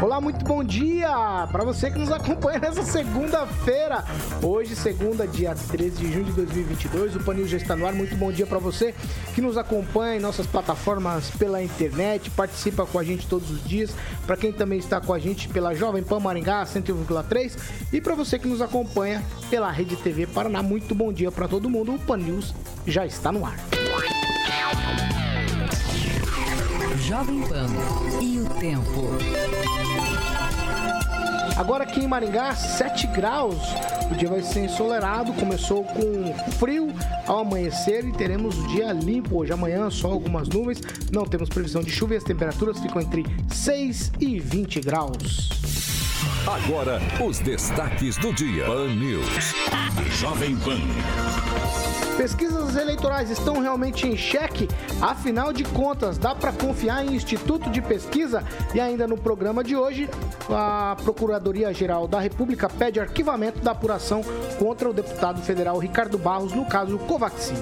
Olá, muito bom dia para você que nos acompanha nessa segunda-feira. Hoje, segunda, dia 13 de junho de 2022, o Panil já está no ar. Muito bom dia para você que nos acompanha em nossas plataformas pela internet, participa com a gente todos os dias. Para quem também está com a gente pela Jovem Pan Maringá 101,3 e para você que nos acompanha pela Rede TV Paraná, muito bom dia para todo mundo. O Pan News já está no ar. Jovem Pan e o tempo. Agora aqui em Maringá, 7 graus. O dia vai ser ensolarado, começou com frio ao amanhecer e teremos o dia limpo hoje. Amanhã só algumas nuvens, não temos previsão de chuva e as temperaturas ficam entre 6 e 20 graus. Agora, os destaques do dia. Pan News. Jovem Pan. Pesquisas eleitorais estão realmente em xeque? Afinal de contas, dá para confiar em Instituto de Pesquisa? E ainda no programa de hoje, a Procuradoria-Geral da República pede arquivamento da apuração contra o deputado federal Ricardo Barros no caso Covaxin.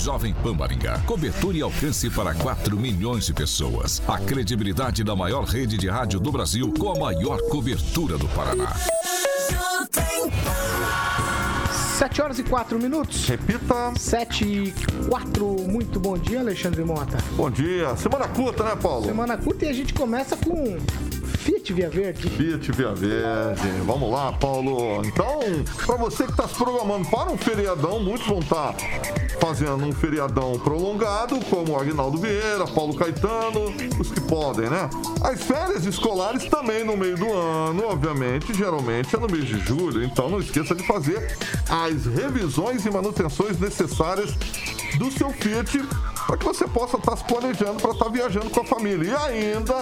Jovem Pan Maringá. Cobertura e alcance para 4 milhões de pessoas. A credibilidade da maior rede de rádio do Brasil com a maior cobertura do Paraná. 7 horas e 4 minutos. Repita. 7 e 4. Muito bom dia, Alexandre Mota. Bom dia. Semana curta, né, Paulo? Semana curta e a gente começa com Fiat Via Verde. Fiat Via Verde. Vamos lá, Paulo. Então, para você que está se programando para um feriadão, muitos vão estar fazendo um feriadão prolongado, como Agnaldo Vieira, Paulo Caetano, os que podem, né? As férias escolares também no meio do ano, obviamente, geralmente é no mês de julho, então não esqueça de fazer as revisões e manutenções necessárias do seu Fiat para que você possa estar se planejando para estar viajando com a família. E ainda,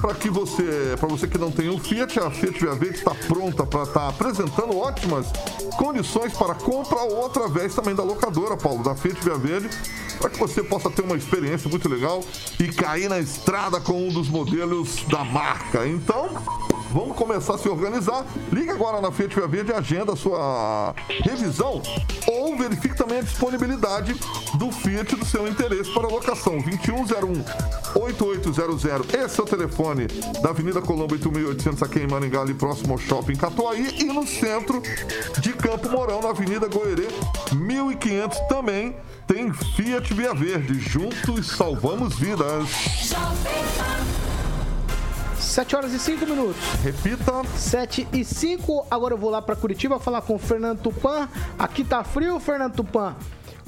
para que você, para você que não tem um Fiat, a Fiat Via Verde está pronta para estar apresentando ótimas condições para compra ou através também da locadora, Paulo, da Fiat Via Verde, para que você possa ter uma experiência muito legal e cair na estrada com um dos modelos da marca. Então, vamos começar a se organizar. Liga agora na Fiat Via Verde e agenda a sua revisão ou verifique também a disponibilidade do Fiat do seu interesse para locação. 2101 8800. Esse é o telefone da Avenida Colombo 8.800 aqui em Maringá, ali próximo ao Shopping Catuaí e no centro de Campo Mourão, na Avenida Goerê 1500 também tem Fiat Via Verde. Juntos salvamos vidas. 7 horas e 5 minutos. Repita. 7 e 5. Agora eu vou lá para Curitiba falar com o Fernando Tupan. Aqui tá frio, Fernando Tupan.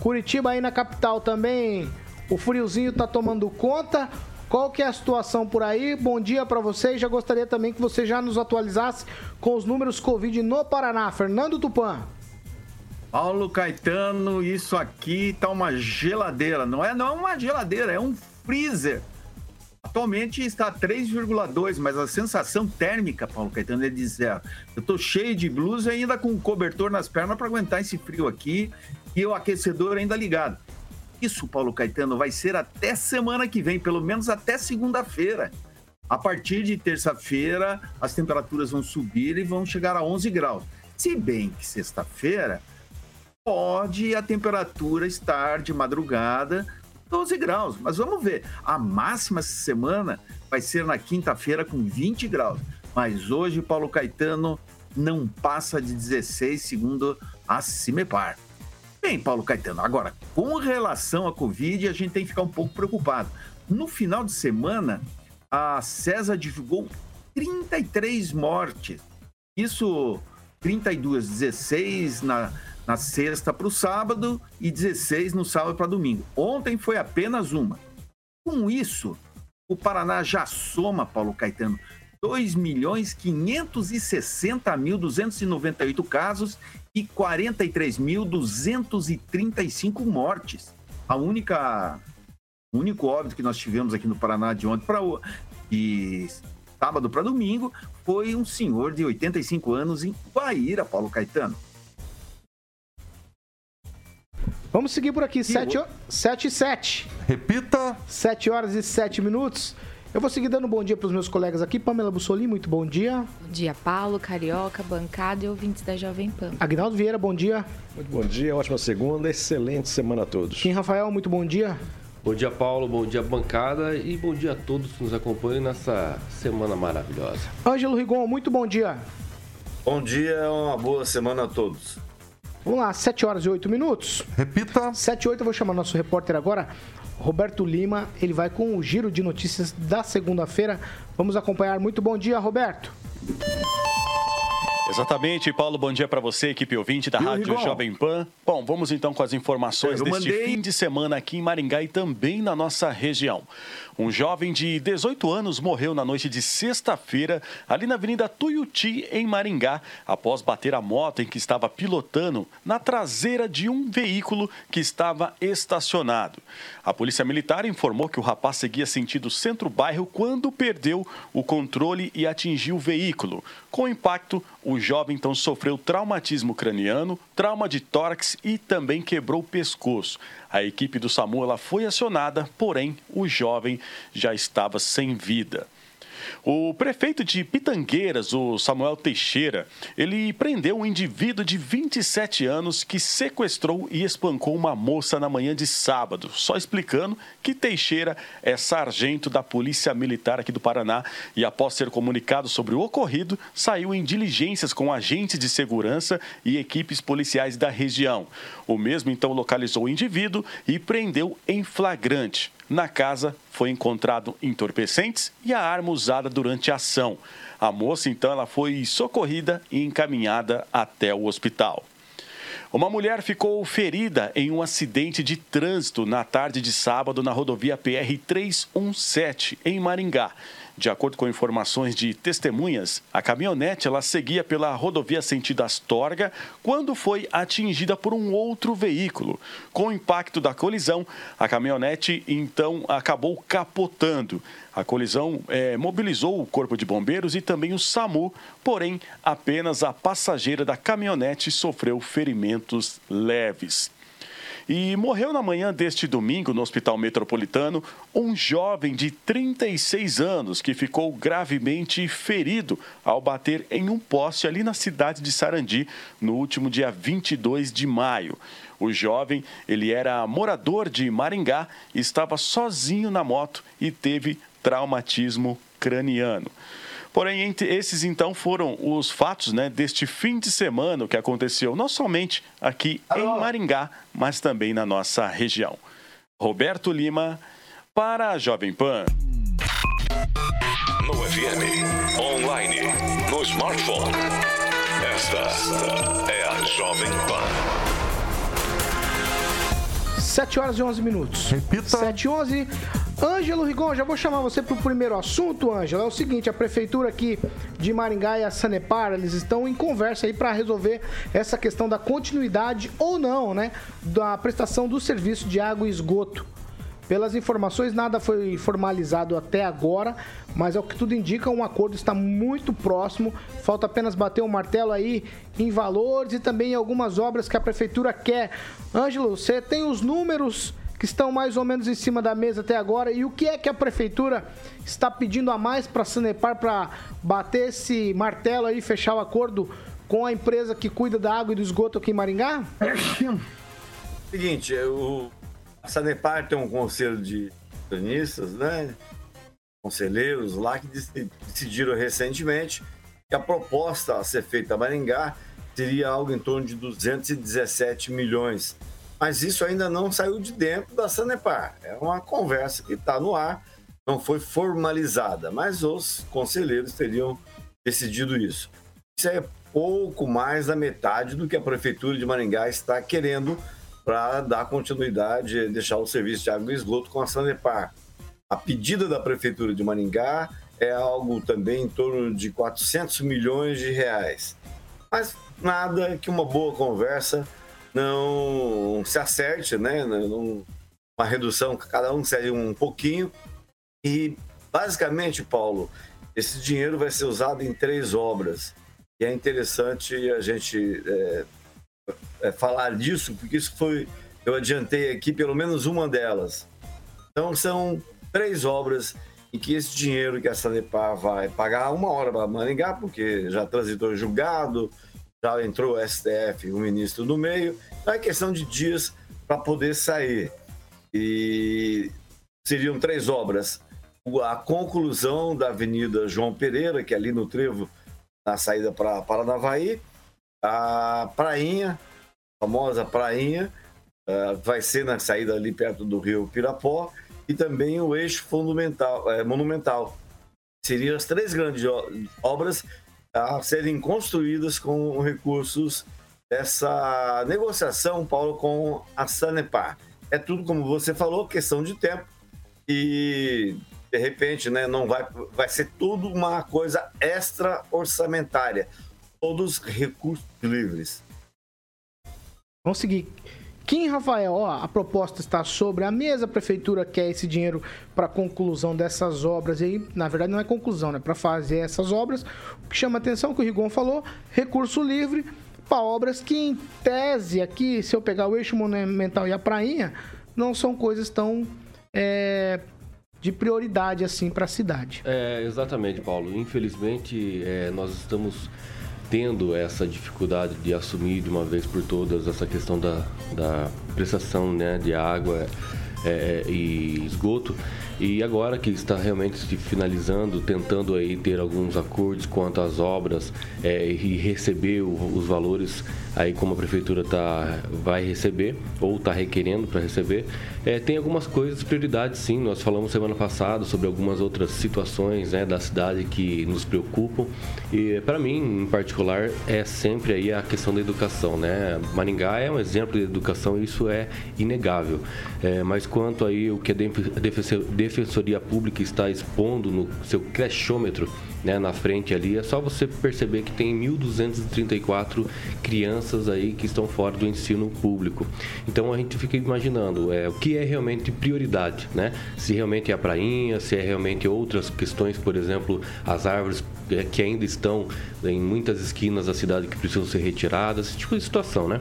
Curitiba aí na capital também. O friozinho tá tomando conta. Qual que é a situação por aí? Bom dia para você. Já gostaria também que você já nos atualizasse com os números Covid no Paraná. Fernando Tupan. Paulo Caetano, isso aqui tá uma geladeira. Não é não é uma geladeira, é um freezer. Atualmente está 3,2, mas a sensação térmica, Paulo Caetano, é de zero. Eu tô cheio de blusa e ainda com cobertor nas pernas para aguentar esse frio aqui e o aquecedor ainda ligado. Isso, Paulo Caetano, vai ser até semana que vem, pelo menos até segunda-feira. A partir de terça-feira, as temperaturas vão subir e vão chegar a 11 graus. Se bem que sexta-feira pode a temperatura estar de madrugada 12 graus. Mas vamos ver. A máxima semana vai ser na quinta-feira com 20 graus. Mas hoje, Paulo Caetano não passa de 16, segundo a Cimepar. Bem, Paulo Caetano, agora, com relação à Covid, a gente tem que ficar um pouco preocupado. No final de semana, a CESA divulgou 33 mortes. Isso, 32, 16 na, na sexta para o sábado e 16 no sábado para domingo. Ontem foi apenas uma. Com isso, o Paraná já soma, Paulo Caetano, 2 milhões 560 mil 298 casos e 43.235 mortes. A única o único óbito que nós tivemos aqui no Paraná de ontem para de sábado para domingo foi um senhor de 85 anos em Guaíra, Paulo Caetano. Vamos seguir por aqui, 7 e 7. Repita. 7 horas e 7 minutos. Eu vou seguir dando bom dia para os meus colegas aqui. Pamela Bussolini, muito bom dia. Bom dia, Paulo, Carioca, bancada e ouvintes da Jovem Pan. Agnaldo Vieira, bom dia. Muito bom dia, ótima segunda, excelente semana a todos. Kim Rafael, muito bom dia. Bom dia, Paulo, bom dia, bancada e bom dia a todos que nos acompanham nessa semana maravilhosa. Ângelo Rigon, muito bom dia. Bom dia, uma boa semana a todos. Vamos lá, 7 horas e 8 minutos. Repita. 7 e 8, eu vou chamar nosso repórter agora, Roberto Lima. Ele vai com o giro de notícias da segunda-feira. Vamos acompanhar. Muito bom dia, Roberto. Exatamente, Paulo, bom dia para você, equipe ouvinte da Rádio Jovem Pan. Bom, vamos então com as informações deste mandei... fim de semana aqui em Maringá e também na nossa região. Um jovem de 18 anos morreu na noite de sexta-feira, ali na Avenida Tuiuti, em Maringá, após bater a moto em que estava pilotando na traseira de um veículo que estava estacionado. A Polícia Militar informou que o rapaz seguia sentido centro-bairro quando perdeu o controle e atingiu o veículo. Com o impacto, o jovem então sofreu traumatismo craniano, trauma de tórax e também quebrou o pescoço. A equipe do SAMU ela foi acionada, porém o jovem já estava sem vida. O prefeito de Pitangueiras, o Samuel Teixeira, ele prendeu um indivíduo de 27 anos que sequestrou e espancou uma moça na manhã de sábado. Só explicando que Teixeira é sargento da Polícia Militar aqui do Paraná e, após ser comunicado sobre o ocorrido, saiu em diligências com agentes de segurança e equipes policiais da região. O mesmo então localizou o indivíduo e prendeu em flagrante. Na casa foi encontrado entorpecentes e a arma usada durante a ação. A moça então ela foi socorrida e encaminhada até o hospital. Uma mulher ficou ferida em um acidente de trânsito na tarde de sábado na rodovia PR 317 em Maringá. De acordo com informações de testemunhas, a caminhonete ela seguia pela rodovia sentido Astorga quando foi atingida por um outro veículo. Com o impacto da colisão, a caminhonete então acabou capotando. A colisão é, mobilizou o Corpo de Bombeiros e também o SAMU, porém, apenas a passageira da caminhonete sofreu ferimentos leves. E morreu na manhã deste domingo, no Hospital Metropolitano, um jovem de 36 anos que ficou gravemente ferido ao bater em um poste ali na cidade de Sarandi no último dia 22 de maio. O jovem, ele era morador de Maringá, estava sozinho na moto e teve traumatismo craniano. Porém, entre esses então foram os fatos né, deste fim de semana que aconteceu não somente aqui Alô. em Maringá, mas também na nossa região. Roberto Lima, para a Jovem Pan. No FM, online, no smartphone. Esta é a Jovem Pan. 7 horas e 11 minutos. Repita. 7 e 11. Ângelo Rigon, já vou chamar você para o primeiro assunto, Ângelo. É o seguinte, a prefeitura aqui de Maringá e a Sanepar, eles estão em conversa aí para resolver essa questão da continuidade ou não, né, da prestação do serviço de água e esgoto. Pelas informações, nada foi formalizado até agora, mas é o que tudo indica, um acordo está muito próximo. Falta apenas bater o um martelo aí em valores e também em algumas obras que a prefeitura quer. Ângelo, você tem os números que estão mais ou menos em cima da mesa até agora e o que é que a prefeitura está pedindo a mais para a Sanepar para bater esse martelo aí, fechar o acordo com a empresa que cuida da água e do esgoto aqui em Maringá? Seguinte, o a Sanepar tem um conselho de acionistas, né? Conselheiros lá que decidiram recentemente que a proposta a ser feita a Maringá seria algo em torno de 217 milhões. Mas isso ainda não saiu de dentro da Sanepar. É uma conversa que está no ar, não foi formalizada, mas os conselheiros teriam decidido isso. Isso é pouco mais da metade do que a Prefeitura de Maringá está querendo para dar continuidade, deixar o serviço de água e esgoto com a Sanepar. A pedida da Prefeitura de Maringá é algo também em torno de 400 milhões de reais. Mas nada que uma boa conversa não se acerte, né? uma redução, cada um seria um pouquinho. E, basicamente, Paulo, esse dinheiro vai ser usado em três obras. E é interessante a gente é, é, falar disso, porque isso foi. Eu adiantei aqui pelo menos uma delas. Então, são três obras em que esse dinheiro que a Sanepar vai pagar uma hora para Maringá, porque já transitou julgado, já entrou o STF, o ministro no meio, então é questão de dias para poder sair. E seriam três obras. A conclusão da Avenida João Pereira, que é ali no Trevo, na saída para Paranavaí, a Prainha, a famosa Prainha, uh, vai ser na saída ali perto do rio Pirapó, e também o eixo fundamental, é, monumental. Seriam as três grandes obras a serem construídas com recursos dessa negociação, Paulo, com a Sanepar. É tudo, como você falou, questão de tempo e de repente, né, não vai, vai ser tudo uma coisa extra orçamentária, todos recursos livres. Vamos seguir. Kim Rafael, ó, a proposta está sobre a mesa, a prefeitura quer esse dinheiro para conclusão dessas obras aí, na verdade não é conclusão, né, para fazer essas obras. O que chama atenção que o Rigon falou, recurso livre para obras que em tese aqui, se eu pegar o eixo monumental e a prainha, não são coisas tão é, de prioridade assim para a cidade. É, exatamente, Paulo. Infelizmente, é, nós estamos tendo essa dificuldade de assumir de uma vez por todas essa questão da, da prestação né, de água é, e esgoto. E agora que está realmente se finalizando, tentando aí ter alguns acordos quanto às obras é, e receber o, os valores aí como a prefeitura tá, vai receber ou está requerendo para receber, é, tem algumas coisas, prioridades sim. Nós falamos semana passada sobre algumas outras situações né, da cidade que nos preocupam. E para mim, em particular, é sempre aí a questão da educação. Né? Maringá é um exemplo de educação isso é inegável. É, mas quanto aí o que a Defensoria Pública está expondo no seu crechômetro, né, na frente ali, é só você perceber que tem 1.234 crianças aí que estão fora do ensino público. Então a gente fica imaginando é, o que é realmente prioridade, né? Se realmente é a prainha, se é realmente outras questões, por exemplo, as árvores é, que ainda estão em muitas esquinas da cidade que precisam ser retiradas, esse tipo de situação, né?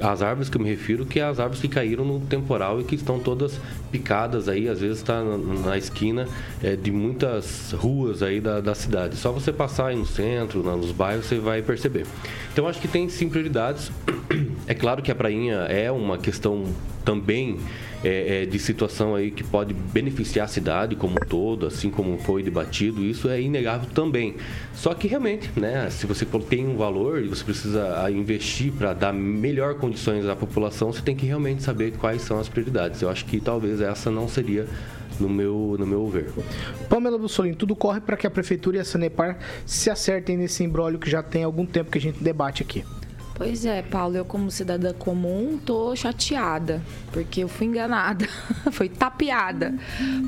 As árvores que eu me refiro, que é as árvores que caíram no temporal e que estão todas picadas aí, às vezes está na, na, esquina é, de muitas ruas aí da, da cidade. Só você passar aí no centro, nos bairros, você vai perceber. Então acho que tem sim prioridades. É claro que a prainha é uma questão também é, é, de situação aí que pode beneficiar a cidade como um todo, assim como foi debatido, isso é inegável também. Só que realmente, né, se você tem um valor e você precisa ah, investir para dar melhor condições à população, você tem que realmente saber quais são as prioridades. Eu acho que talvez essa não seria no meu, no meu ver. Pamela Bussolini, tudo corre para que a Prefeitura e a Sanepar se acertem nesse embrólio que já tem algum tempo que a gente debate aqui. Pois é, Paulo, eu como cidadã comum tô chateada, porque eu fui enganada, fui tapeada,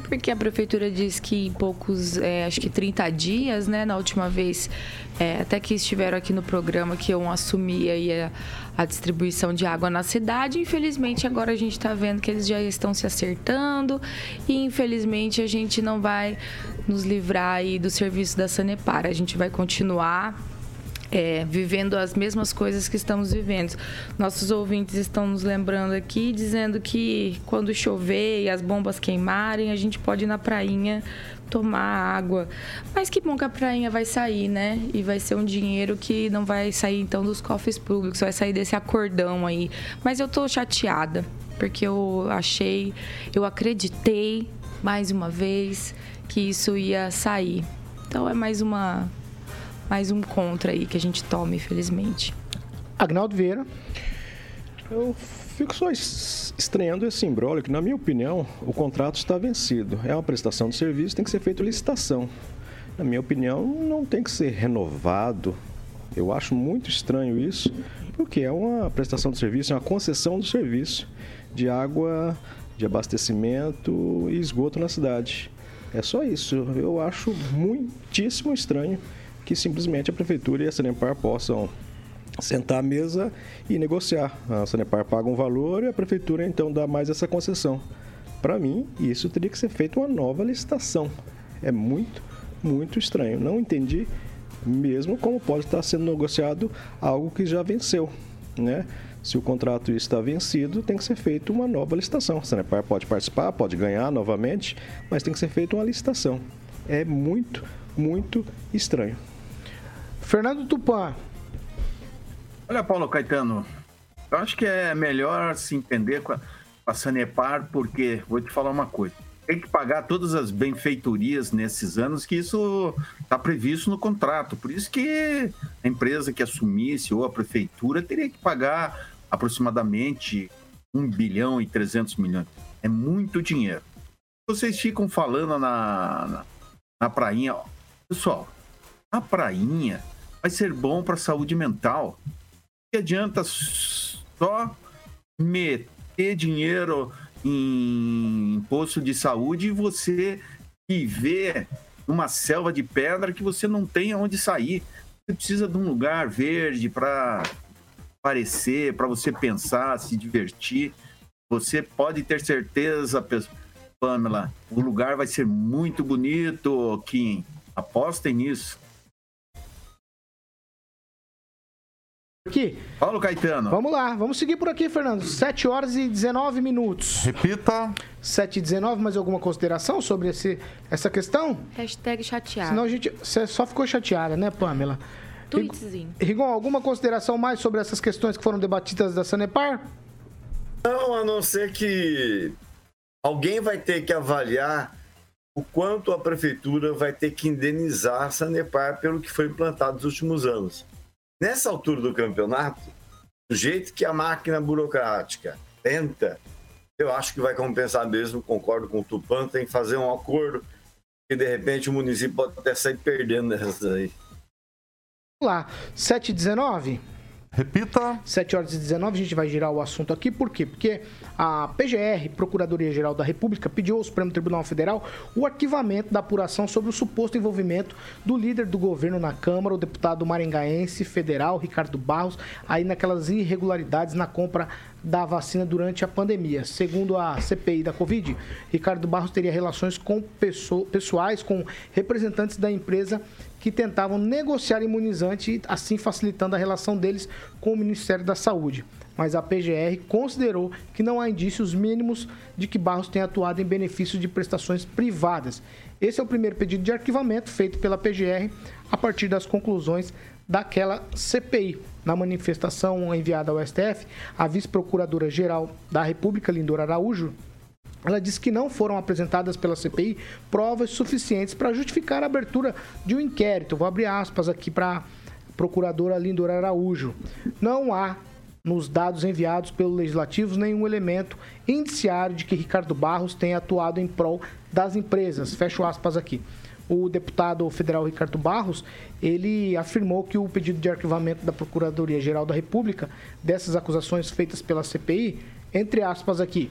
porque a prefeitura diz que em poucos, é, acho que 30 dias, né, na última vez, é, até que estiveram aqui no programa que eu assumi aí a, a distribuição de água na cidade, infelizmente agora a gente está vendo que eles já estão se acertando e infelizmente a gente não vai nos livrar aí do serviço da Sanepar, a gente vai continuar é, vivendo as mesmas coisas que estamos vivendo. Nossos ouvintes estão nos lembrando aqui, dizendo que quando chover e as bombas queimarem, a gente pode ir na prainha tomar água. Mas que bom que a prainha vai sair, né? E vai ser um dinheiro que não vai sair então dos cofres públicos, vai sair desse acordão aí. Mas eu tô chateada, porque eu achei, eu acreditei mais uma vez que isso ia sair. Então é mais uma mais um contra aí que a gente toma, infelizmente. Agnaldo Vieira. Eu fico só estranhando esse imbróglio, que na minha opinião o contrato está vencido. É uma prestação de serviço, tem que ser feita licitação. Na minha opinião, não tem que ser renovado. Eu acho muito estranho isso, porque é uma prestação de serviço, é uma concessão do serviço de água, de abastecimento e esgoto na cidade. É só isso. Eu acho muitíssimo estranho que simplesmente a prefeitura e a Sanepar possam sentar à mesa e negociar. A Sanepar paga um valor e a prefeitura então dá mais essa concessão. Para mim, isso teria que ser feito uma nova licitação. É muito, muito estranho. Não entendi mesmo como pode estar sendo negociado algo que já venceu, né? Se o contrato está vencido, tem que ser feita uma nova licitação. A Sanepar pode participar, pode ganhar novamente, mas tem que ser feita uma licitação. É muito, muito estranho. Fernando Tupan. Olha, Paulo Caetano, eu acho que é melhor se entender com a, com a Sanepar, porque vou te falar uma coisa tem que pagar todas as benfeitorias nesses anos, que isso está previsto no contrato. Por isso que a empresa que assumisse ou a prefeitura teria que pagar aproximadamente 1 bilhão e 300 milhões. É muito dinheiro. Vocês ficam falando na, na, na prainha. Pessoal, a prainha vai ser bom para a saúde mental. Que adianta só meter dinheiro em posto de saúde e você viver numa selva de pedra que você não tem aonde sair. Você precisa de um lugar verde para aparecer, para você pensar, se divertir. Você pode ter certeza, Pamela, o lugar vai ser muito bonito, Kim. Apostem nisso. Aqui. Paulo Caetano. Vamos lá, vamos seguir por aqui, Fernando. 7 horas e 19 minutos. Repita. 7 e 19, mais alguma consideração sobre esse, essa questão? Hashtag chateado. Senão a gente. Você só ficou chateada, né, Pamela? Tweetzinho. Rigon, alguma consideração mais sobre essas questões que foram debatidas da Sanepar? Não, a não ser que alguém vai ter que avaliar o quanto a prefeitura vai ter que indenizar a Sanepar pelo que foi implantado nos últimos anos. Nessa altura do campeonato, do jeito que a máquina burocrática tenta, eu acho que vai compensar mesmo, concordo com o Tupan, tem que fazer um acordo, que de repente o município pode até sair perdendo nessas aí. Vamos lá, 7h19? Repita. 7 horas e 19, a gente vai girar o assunto aqui. Por quê? Porque a PGR, Procuradoria-Geral da República, pediu ao Supremo Tribunal Federal o arquivamento da apuração sobre o suposto envolvimento do líder do governo na Câmara, o deputado maringaense federal, Ricardo Barros, aí naquelas irregularidades na compra da vacina durante a pandemia. Segundo a CPI da Covid, Ricardo Barros teria relações com pessoais, com representantes da empresa que tentavam negociar imunizante, assim facilitando a relação deles com o Ministério da Saúde. Mas a PGR considerou que não há indícios mínimos de que Barros tenha atuado em benefício de prestações privadas. Esse é o primeiro pedido de arquivamento feito pela PGR a partir das conclusões daquela CPI. Na manifestação enviada ao STF, a vice-procuradora-geral da República, Lindora Araújo, ela disse que não foram apresentadas pela CPI provas suficientes para justificar a abertura de um inquérito. Vou abrir aspas aqui para a procuradora Lindora Araújo. Não há nos dados enviados pelo Legislativo nenhum elemento indiciário de que Ricardo Barros tenha atuado em prol das empresas. Fecho aspas aqui. O deputado federal Ricardo Barros, ele afirmou que o pedido de arquivamento da Procuradoria-Geral da República dessas acusações feitas pela CPI, entre aspas aqui,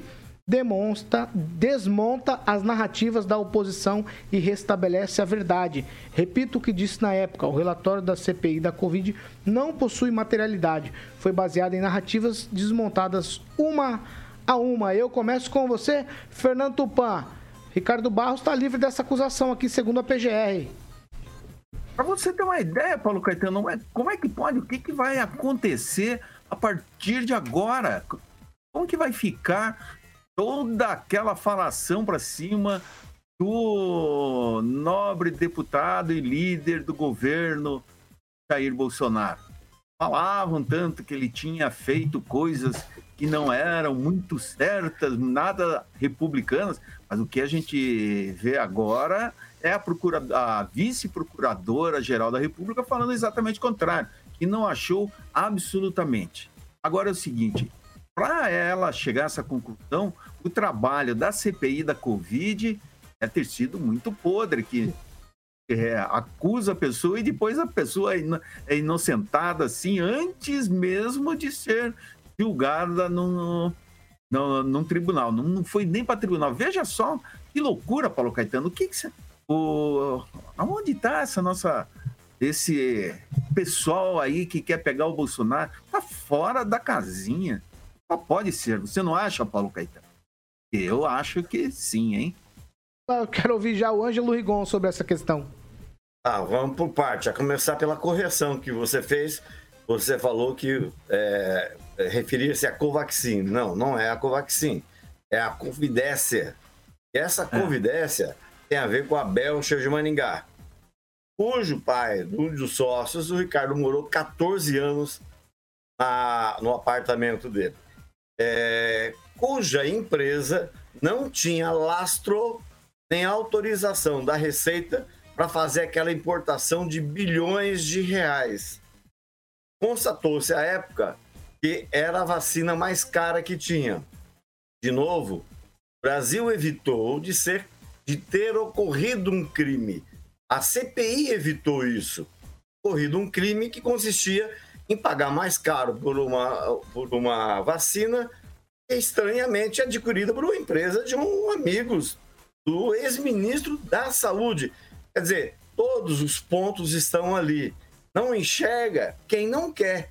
demonstra, desmonta as narrativas da oposição e restabelece a verdade. Repito o que disse na época: o relatório da CPI da Covid não possui materialidade. Foi baseado em narrativas desmontadas uma a uma. Eu começo com você, Fernando Tupan. Ricardo Barros está livre dessa acusação aqui, segundo a PGR. Para você ter uma ideia, Paulo Caetano, é, como é que pode? O que, que vai acontecer a partir de agora? Como que vai ficar toda aquela falação para cima do nobre deputado e líder do governo Jair Bolsonaro. Falavam tanto que ele tinha feito coisas que não eram muito certas, nada republicanas, mas o que a gente vê agora é a, a vice-procuradora-geral da República falando exatamente o contrário, que não achou absolutamente. Agora é o seguinte, para ela chegar a essa conclusão, o trabalho da CPI da Covid é ter sido muito podre, que é, acusa a pessoa e depois a pessoa é inocentada assim antes mesmo de ser julgada no, no, num tribunal. Não, não foi nem para tribunal. Veja só que loucura, Paulo Caetano. O que, que você. O, aonde está essa nossa. Esse pessoal aí que quer pegar o Bolsonaro? Tá fora da casinha. Só pode ser. Você não acha, Paulo Caetano? Eu acho que sim, hein? Eu quero ouvir já o Ângelo Rigon sobre essa questão. Ah, vamos por parte. A começar pela correção que você fez. Você falou que é, referia-se a Covaxin. Não, não é a Covaxin. É a Covidécia. E essa é. Covidécia tem a ver com a Belcher de Maningá, cujo pai, um dos sócios, o Ricardo morou 14 anos na, no apartamento dele. É, cuja empresa não tinha lastro nem autorização da Receita para fazer aquela importação de bilhões de reais. Constatou-se à época que era a vacina mais cara que tinha. De novo, o Brasil evitou de ser de ter ocorrido um crime. A CPI evitou isso. Ocorrido um crime que consistia em pagar mais caro por uma, por uma vacina estranhamente adquirida por uma empresa de um amigos do ex-ministro da Saúde. Quer dizer, todos os pontos estão ali. Não enxerga quem não quer.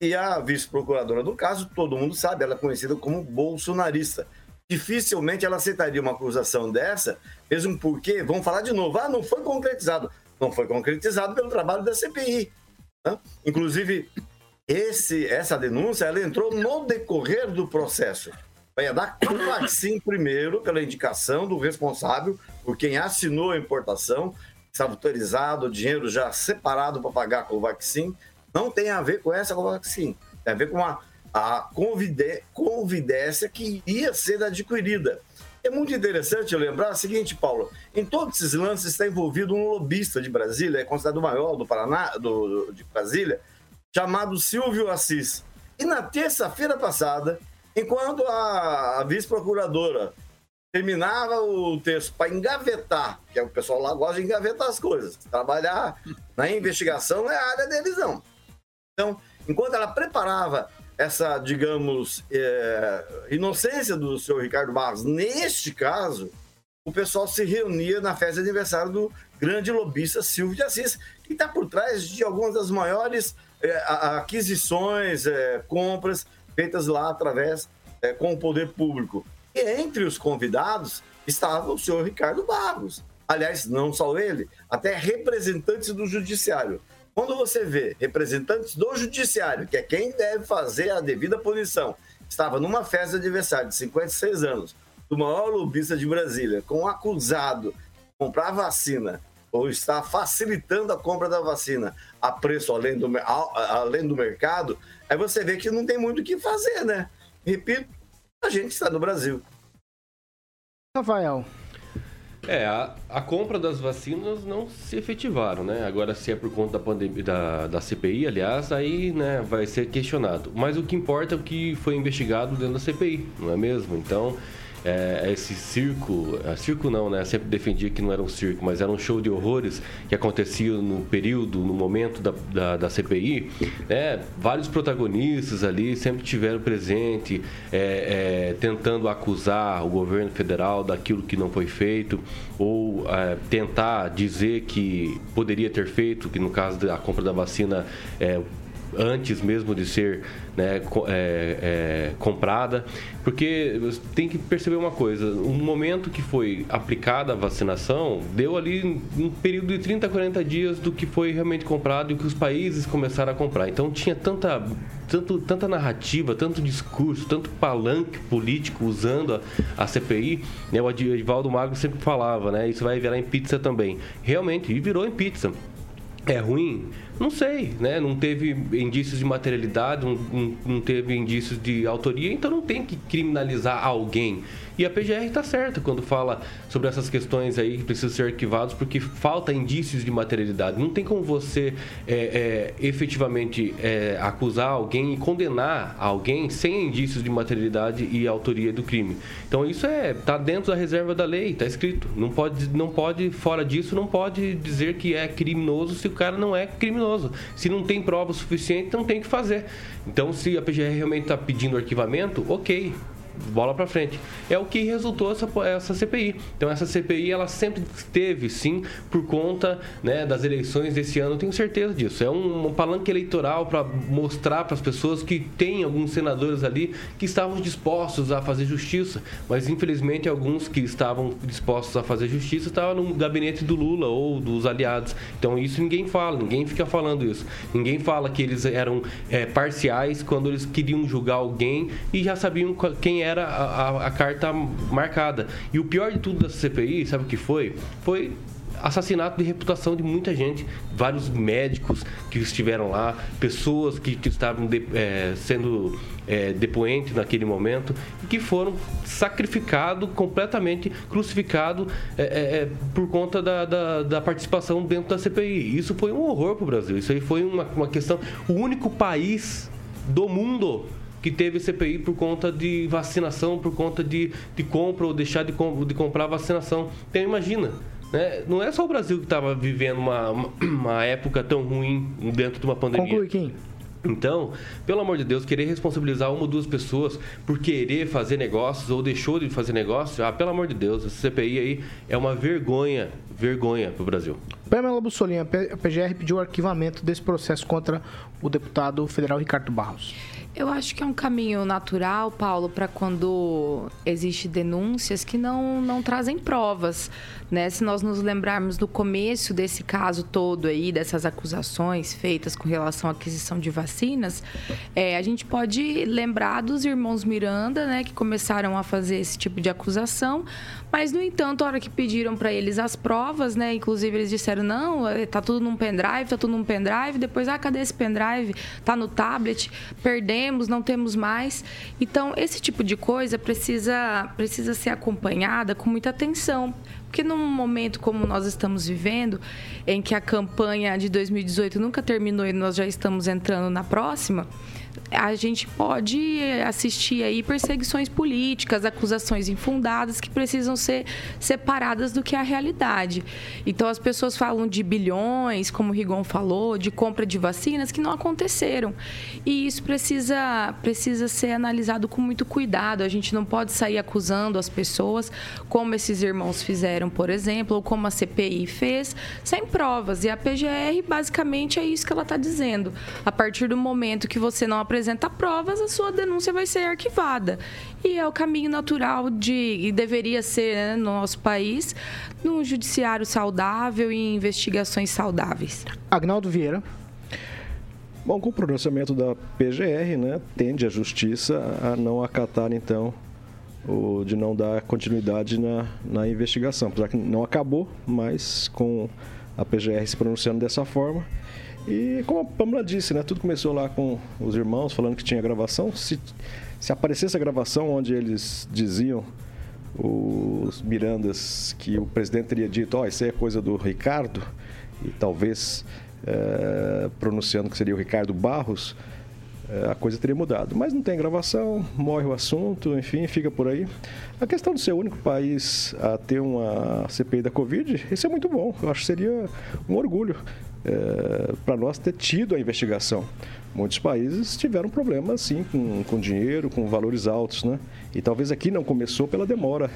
E a vice-procuradora do caso, todo mundo sabe, ela é conhecida como bolsonarista dificilmente ela aceitaria uma acusação dessa, mesmo porque, vamos falar de novo, ah, não foi concretizado. Não foi concretizado pelo trabalho da CPI. Né? Inclusive, esse, essa denúncia ela entrou no decorrer do processo. Vai dar Covaxin primeiro, pela indicação do responsável, por quem assinou a importação, estava autorizado, o dinheiro já separado para pagar a Covaxin. Não tem a ver com essa Covaxin. Tem a ver com a a convidência que ia ser adquirida. É muito interessante lembrar o seguinte, Paulo: em todos esses lances está envolvido um lobista de Brasília, é considerado o maior do Paraná, do, de Brasília, chamado Silvio Assis. E na terça-feira passada, enquanto a, a vice-procuradora terminava o texto para engavetar, que é o pessoal lá gosta de engavetar as coisas, trabalhar na investigação é a área deles, não. Então, enquanto ela preparava essa, digamos, é, inocência do senhor Ricardo Barros, neste caso, o pessoal se reunia na festa de aniversário do grande lobista Silvio de Assis, que está por trás de algumas das maiores é, aquisições, é, compras feitas lá através é, com o poder público. E entre os convidados estava o senhor Ricardo Barros. Aliás, não só ele, até representantes do judiciário. Quando você vê representantes do judiciário, que é quem deve fazer a devida punição, estava numa festa de aniversário de 56 anos, do maior lobista de Brasília, com um acusado comprar vacina ou está facilitando a compra da vacina a preço além do, além do mercado, aí você vê que não tem muito o que fazer, né? Repito, a gente está no Brasil. Rafael, é, a, a, compra das vacinas não se efetivaram, né? Agora, se é por conta da pandemia, da, da CPI, aliás, aí né, vai ser questionado. Mas o que importa é o que foi investigado dentro da CPI, não é mesmo? Então, é, esse circo, é, circo não, né? Sempre defendia que não era um circo, mas era um show de horrores que acontecia no período, no momento da, da, da CPI. Né? Vários protagonistas ali sempre tiveram presente, é, é, tentando acusar o governo federal daquilo que não foi feito, ou é, tentar dizer que poderia ter feito, que no caso da compra da vacina é, antes mesmo de ser né, é, é, comprada, porque tem que perceber uma coisa: no momento que foi aplicada a vacinação, deu ali um período de 30, 40 dias do que foi realmente comprado e que os países começaram a comprar. Então tinha tanta, tanto, tanta narrativa, tanto discurso, tanto palanque político usando a, a CPI. Né, o Edivaldo Magro sempre falava, né? Isso vai virar em pizza também. Realmente, e virou em pizza. É ruim? Não sei, né? Não teve indícios de materialidade, não, não, não teve indícios de autoria, então não tem que criminalizar alguém. E a PGR está certa quando fala sobre essas questões aí que precisam ser arquivados porque falta indícios de materialidade. Não tem como você é, é, efetivamente é, acusar alguém e condenar alguém sem indícios de materialidade e autoria do crime. Então isso é tá dentro da reserva da lei, está escrito. Não pode, não pode fora disso, não pode dizer que é criminoso se o cara não é criminoso. Se não tem prova suficiente, não tem que fazer. Então se a PGR realmente está pedindo arquivamento, ok bola para frente. É o que resultou essa, essa CPI. Então essa CPI ela sempre teve, sim, por conta né, das eleições desse ano, tenho certeza disso. É um, um palanque eleitoral para mostrar para as pessoas que tem alguns senadores ali que estavam dispostos a fazer justiça, mas infelizmente alguns que estavam dispostos a fazer justiça estavam no gabinete do Lula ou dos aliados. Então isso ninguém fala, ninguém fica falando isso. Ninguém fala que eles eram é, parciais quando eles queriam julgar alguém e já sabiam quem era a, a, a carta marcada. E o pior de tudo dessa CPI, sabe o que foi? Foi assassinato de reputação de muita gente, vários médicos que estiveram lá, pessoas que, que estavam de, é, sendo é, depoentes naquele momento e que foram sacrificados completamente, crucificados é, é, é, por conta da, da, da, participação dentro da CPI. Isso foi um horror para o Brasil. Isso aí foi uma, uma questão. O único país do mundo que teve CPI por conta de vacinação, por conta de, de compra ou deixar de, de comprar vacinação. Então imagina, né? Não é só o Brasil que estava vivendo uma, uma, época tão ruim dentro de uma pandemia. Conclui, Kim. Então, pelo amor de Deus, querer responsabilizar uma ou duas pessoas por querer fazer negócios ou deixou de fazer negócios, ah, pelo amor de Deus, essa CPI aí é uma vergonha, vergonha para o Brasil. Pamela Bussolini, a PGR pediu o arquivamento desse processo contra o deputado federal Ricardo Barros. Eu acho que é um caminho natural, Paulo, para quando existe denúncias que não, não trazem provas. Né? Se nós nos lembrarmos do começo desse caso todo aí, dessas acusações feitas com relação à aquisição de vacinas, é, a gente pode lembrar dos irmãos Miranda, né, que começaram a fazer esse tipo de acusação, mas, no entanto, a hora que pediram para eles as provas, né? Inclusive, eles disseram, não, é, tá tudo num pendrive, tá tudo num pendrive. Depois, ah, cadê esse pendrive? Tá no tablet, perdemos, não temos mais. Então, esse tipo de coisa precisa, precisa ser acompanhada com muita atenção. Porque num momento como nós estamos vivendo, em que a campanha de 2018 nunca terminou e nós já estamos entrando na próxima, a gente pode assistir aí perseguições políticas, acusações infundadas que precisam ser separadas do que é a realidade. Então as pessoas falam de bilhões, como o Rigon falou, de compra de vacinas que não aconteceram. E isso precisa precisa ser analisado com muito cuidado. A gente não pode sair acusando as pessoas como esses irmãos fizeram, por exemplo, ou como a CPI fez, sem provas. E a PGR basicamente é isso que ela está dizendo. A partir do momento que você não apresenta provas, a sua denúncia vai ser arquivada. E é o caminho natural de, e deveria ser né, no nosso país, num judiciário saudável e investigações saudáveis. Agnaldo Vieira. Bom, com o pronunciamento da PGR, né, tende a justiça a não acatar, então, o, de não dar continuidade na, na investigação. Apesar que não acabou, mas com a PGR se pronunciando dessa forma, e como a Pamela disse, né? Tudo começou lá com os irmãos falando que tinha gravação. Se, se aparecesse a gravação onde eles diziam, os Mirandas, que o presidente teria dito, ó, oh, isso aí é coisa do Ricardo, e talvez é, pronunciando que seria o Ricardo Barros, é, a coisa teria mudado. Mas não tem gravação, morre o assunto, enfim, fica por aí. A questão de ser o único país a ter uma CPI da Covid, isso é muito bom. Eu acho que seria um orgulho é, para nós ter tido a investigação. Muitos países tiveram problemas, sim, com, com dinheiro, com valores altos, né? E talvez aqui não começou pela demora.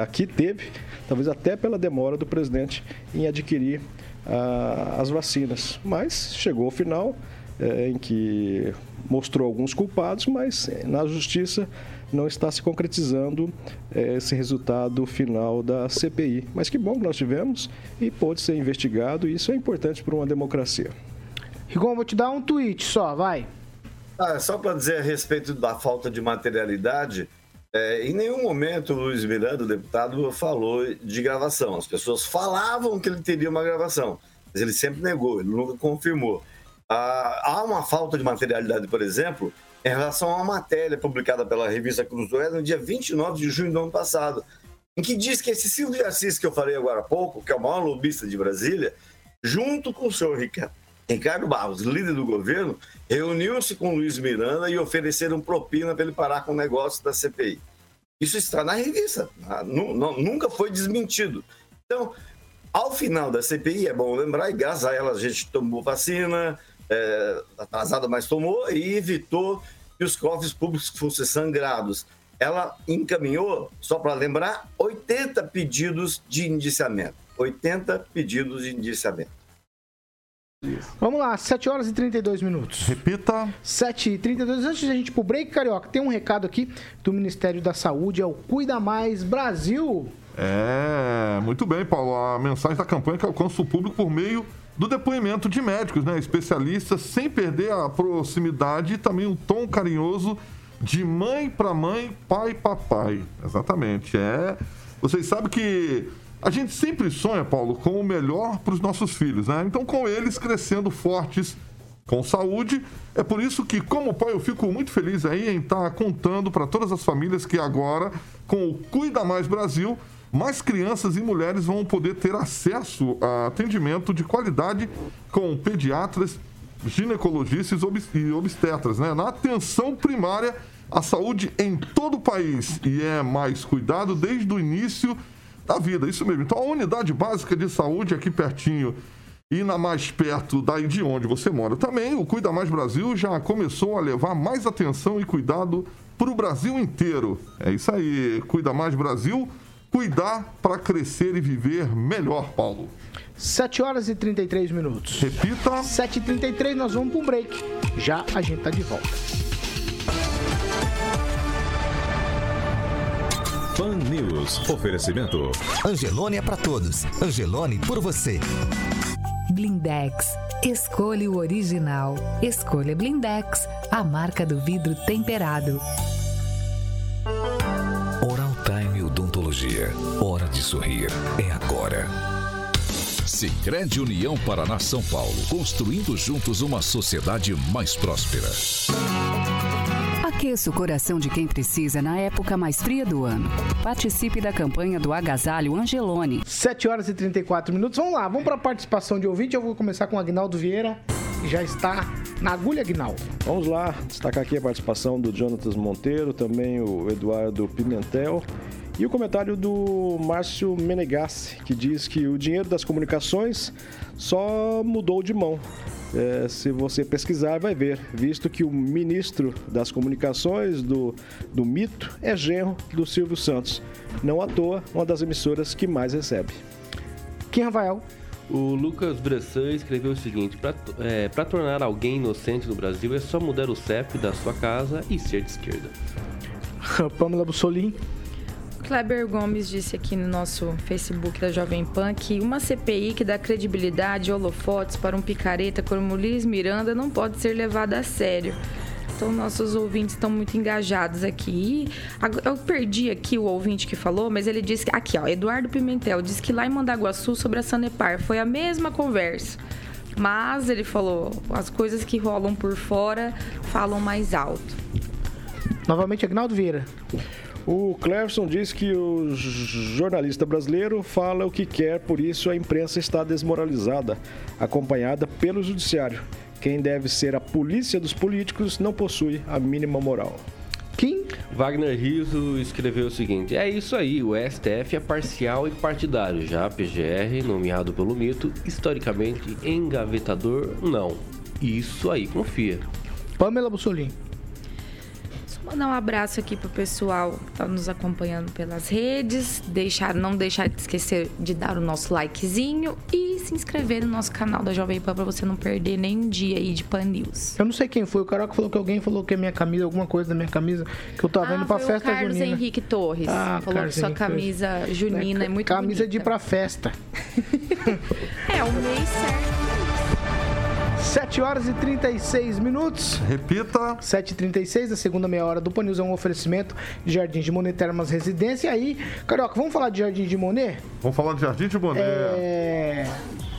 Aqui teve, talvez até pela demora do presidente em adquirir ah, as vacinas. Mas chegou ao final é, em que mostrou alguns culpados, mas na justiça não está se concretizando é, esse resultado final da CPI. Mas que bom que nós tivemos e pôde ser investigado, e isso é importante para uma democracia. Rigon, vou te dar um tweet só, vai. Ah, só para dizer a respeito da falta de materialidade, é, em nenhum momento o Luiz Miranda, o deputado, falou de gravação. As pessoas falavam que ele teria uma gravação, mas ele sempre negou, ele nunca confirmou. Ah, há uma falta de materialidade, por exemplo, em relação a uma matéria publicada pela revista Cruzoé no dia 29 de junho do ano passado, em que diz que esse Silvio de Assis que eu falei agora há pouco, que é o maior lobista de Brasília, junto com o senhor Ricardo Barros, líder do governo, reuniu-se com Luiz Miranda e ofereceram propina para ele parar com o negócio da CPI. Isso está na revista, nunca foi desmentido. Então, ao final da CPI, é bom lembrar, e graças a ela a gente tomou vacina, é, atrasada, mas tomou, e evitou que os cofres públicos fossem sangrados. ela encaminhou, só para lembrar, 80 pedidos de indiciamento. 80 pedidos de indiciamento. Vamos lá, 7 horas e 32 minutos. Repita. 7 e 32. Antes de a gente ir pro break, Carioca, tem um recado aqui do Ministério da Saúde, é o Cuida Mais Brasil. É, muito bem, Paulo. A mensagem da campanha que alcança o público por meio do depoimento de médicos, né, especialistas, sem perder a proximidade e também um tom carinhoso de mãe para mãe, pai para pai. Exatamente. É. Vocês sabem que a gente sempre sonha, Paulo, com o melhor para os nossos filhos, né? Então, com eles crescendo fortes, com saúde, é por isso que, como pai, eu fico muito feliz aí em estar contando para todas as famílias que agora, com o Cuida Mais Brasil, mais crianças e mulheres vão poder ter acesso a atendimento de qualidade com pediatras, ginecologistas e obstetras, né? Na atenção primária à saúde em todo o país. E é mais cuidado desde o início da vida, isso mesmo. Então, a unidade básica de saúde aqui pertinho e na mais perto daí de onde você mora também, o Cuida Mais Brasil já começou a levar mais atenção e cuidado para o Brasil inteiro. É isso aí, Cuida Mais Brasil cuidar para crescer e viver melhor, Paulo. 7 horas e 33 minutos. Repita. 7 e 33 nós vamos para um break. Já a gente tá de volta. Fan News. Oferecimento. Angelone é para todos. Angelone por você. Blindex. Escolha o original. Escolha Blindex, a marca do vidro temperado. Odontologia. Hora de sorrir. É agora. Sicredi União Paraná São Paulo. Construindo juntos uma sociedade mais próspera. Aqueça o coração de quem precisa na época mais fria do ano. Participe da campanha do Agasalho Angelone. 7 horas e 34 minutos. Vamos lá, vamos para a participação de ouvinte. Eu vou começar com o Agnaldo Vieira, que já está na agulha, Agnaldo. Vamos lá, destacar aqui a participação do Jonatas Monteiro, também o Eduardo Pimentel e o comentário do Márcio Menegassi, que diz que o dinheiro das comunicações só mudou de mão. É, se você pesquisar, vai ver, visto que o ministro das comunicações do, do mito é genro do Silvio Santos. Não à toa, uma das emissoras que mais recebe. Quem, Rafael? O Lucas Bressan escreveu o seguinte: para é, tornar alguém inocente no Brasil é só mudar o CEP da sua casa e ser de esquerda. Pamela Bussolini. Kleber Gomes disse aqui no nosso Facebook da Jovem Pan que uma CPI que dá credibilidade e holofotes para um picareta como Luiz Miranda não pode ser levada a sério. Então, nossos ouvintes estão muito engajados aqui. Eu perdi aqui o ouvinte que falou, mas ele disse. Aqui, ó, Eduardo Pimentel disse que lá em Mandaguaçu, sobre a Sanepar, foi a mesma conversa. Mas ele falou: as coisas que rolam por fora falam mais alto. Novamente, Agnaldo Vieira. O Cleverson diz que o jornalista brasileiro fala o que quer, por isso a imprensa está desmoralizada, acompanhada pelo judiciário. Quem deve ser a polícia dos políticos não possui a mínima moral. Quem? Wagner Riso escreveu o seguinte: É isso aí, o STF é parcial e partidário. Já a PGR, nomeado pelo mito, historicamente engavetador, não. Isso aí, confia. Pamela Bussolini. Mandar um abraço aqui pro pessoal que tá nos acompanhando pelas redes. Deixar, não deixar de esquecer de dar o nosso likezinho e se inscrever no nosso canal da Jovem Pan pra você não perder nenhum dia aí de Pan News. Eu não sei quem foi. O Caroca falou que alguém falou que é minha camisa, alguma coisa da minha camisa, que eu tô vendo ah, pra foi festa Carlos junina. Henrique Torres. Ah, falou Carlos que sua Henrique camisa Torres. junina é, muito Camisa bonita. de ir pra festa. É, o mês certo. 7 horas e 36 minutos. Repita. 7h36, a segunda meia hora do Pan News é um oferecimento de Jardim de Monet Termas Residência. E aí, Carioca, vamos falar de Jardim de Monet? Vamos falar de Jardim de Monet. É...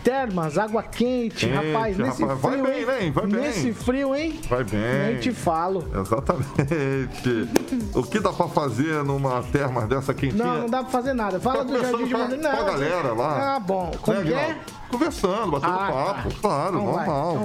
Termas, água quente, Quente, rapaz, nesse rapaz. Vai frio, bem, hein? né? Vai bem. Nesse frio, hein? Vai bem. Nem te falo. Exatamente. o que dá pra fazer numa terma dessa quentinha? Não, não dá pra fazer nada. Fala Tá do Jardim de Monet. Não. com a galera lá. Ah, bom. Como Né, que é? Conversando, batendo ah, papo. Tá. Claro, não normal.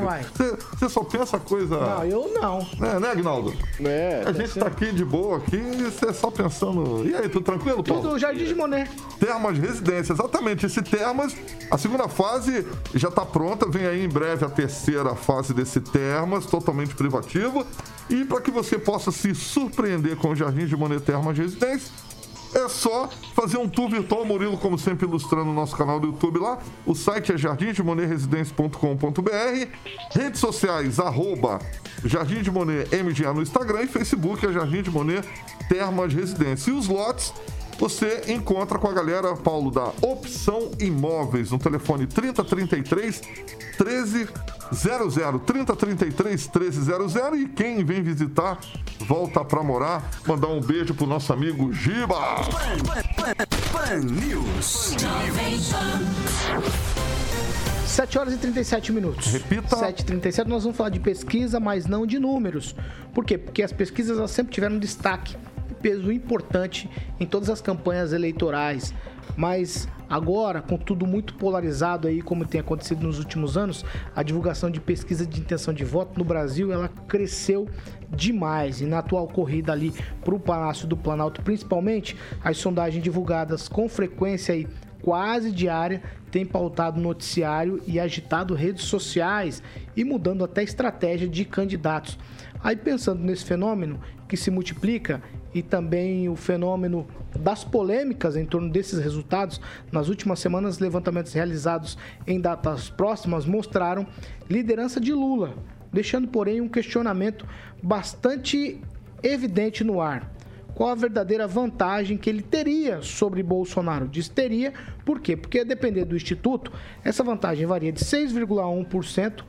Você só pensa coisa. Não, eu não. É, né, Agnaldo? É. A gente tá aqui de boa aqui e você só pensando. E aí, tudo tranquilo, Paulo? Tudo, Jardim de Monet. Termas Residência, exatamente. Esse Termas, a segunda fase já tá pronta, vem aí em breve a terceira fase desse Termas, totalmente privativo. E para que você possa se surpreender com o Jardim de Monet Termas Residência, é só fazer um tour virtual, Murilo, como sempre, ilustrando o nosso canal do YouTube lá. O site é jardimdemoneresidência.com.br. Redes sociais, arroba Jardim de Monet MGA no Instagram e Facebook é Jardim de Monet Termas Residência. E os lotes você encontra com a galera, Paulo, da Opção Imóveis, no telefone 3033 1300, 3033 1300. E quem vem visitar, volta pra morar. Mandar um beijo pro nosso amigo Giba. Pan, pan, pan News. 7 horas e 37 minutos. Repita. 7 e 37 nós vamos falar de pesquisa, mas não de números. Por quê? Porque as pesquisas sempre tiveram destaque peso importante em todas as campanhas eleitorais. Mas agora, com tudo muito polarizado aí, como tem acontecido nos últimos anos, a divulgação de pesquisa de intenção de voto no Brasil, ela cresceu demais. E na atual corrida ali para o Palácio do Planalto, principalmente, as sondagens divulgadas com frequência aí quase diária têm pautado noticiário e agitado redes sociais e mudando até estratégia de candidatos. Aí pensando nesse fenômeno que se multiplica e também o fenômeno das polêmicas em torno desses resultados, nas últimas semanas, levantamentos realizados em datas próximas mostraram liderança de Lula, deixando, porém, um questionamento bastante evidente no ar. Qual a verdadeira vantagem que ele teria sobre Bolsonaro? Diz teria, por quê? Porque, a depender do Instituto, essa vantagem varia de 6,1%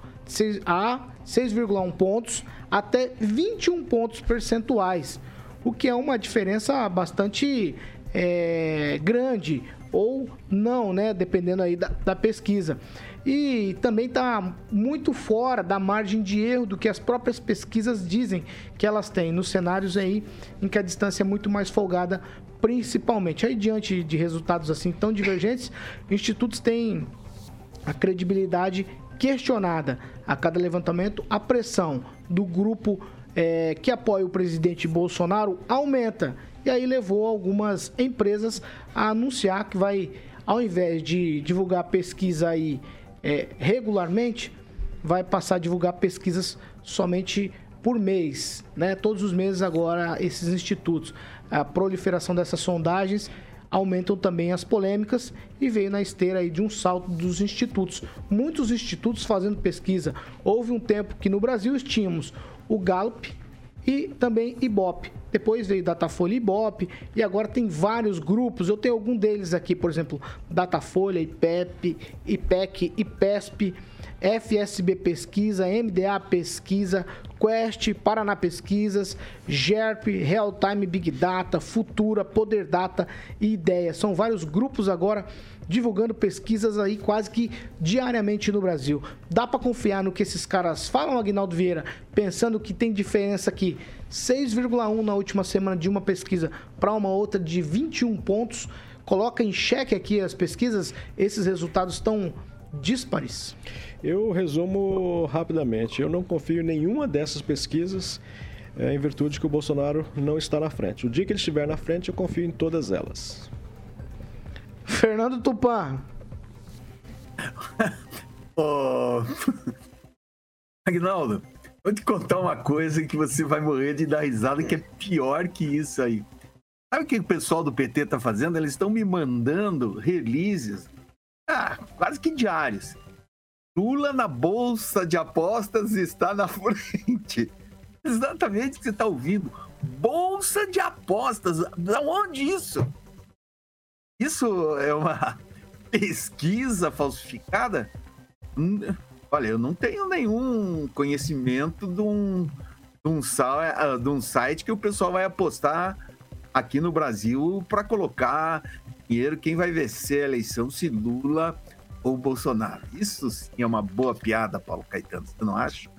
a 6,1 pontos até 21 pontos percentuais o que é uma diferença bastante é, grande ou não, né? Dependendo aí da, da pesquisa. E também está muito fora da margem de erro do que as próprias pesquisas dizem que elas têm nos cenários aí em que a distância é muito mais folgada, principalmente. Aí, diante de resultados assim tão divergentes, institutos têm a credibilidade questionada. A cada levantamento, a pressão do grupo é, que apoia o presidente Bolsonaro aumenta. E aí levou algumas empresas a anunciar que vai, ao invés de divulgar pesquisa aí é, regularmente, vai passar a divulgar pesquisas somente por mês, né? Todos os meses agora esses institutos. A proliferação dessas sondagens aumentam também as polêmicas e veio na esteira aí de um salto dos institutos. Muitos institutos fazendo pesquisa. Houve um tempo que no Brasil tínhamos o Gallup e também Ibope. Depois veio Datafolha e Ibope e agora tem vários grupos. Eu tenho algum deles aqui, por exemplo, Datafolha, IPEP, IPEC, IPESP, FSB Pesquisa, MDA Pesquisa, Quest, Paraná Pesquisas, GERP, Real Time Big Data, Futura, Poder Data e Ideia. São vários grupos agora divulgando pesquisas aí quase que diariamente no Brasil. Dá para confiar no que esses caras falam, Agnaldo Vieira, pensando que tem diferença aqui 6,1 na última semana de uma pesquisa para uma outra de 21 pontos. Coloca em xeque aqui as pesquisas, esses resultados estão díspares. Eu resumo rapidamente. Eu não confio em nenhuma dessas pesquisas é, em virtude que o Bolsonaro não está na frente. O dia que ele estiver na frente, eu confio em todas elas. Fernando Tupan. oh. Agnaldo, vou te contar uma coisa que você vai morrer de dar risada, que é pior que isso aí. Sabe o que o pessoal do PT tá fazendo? Eles estão me mandando releases, ah, quase que diários. Lula na bolsa de apostas está na frente. Exatamente o que você está ouvindo. Bolsa de apostas. Da onde isso? Isso é uma pesquisa falsificada? Hum, olha, eu não tenho nenhum conhecimento de um, de um, ah, de um site que o pessoal vai apostar aqui no Brasil para colocar dinheiro quem vai vencer a eleição se Lula ou Bolsonaro. Isso sim é uma boa piada, Paulo Caetano, você não acha?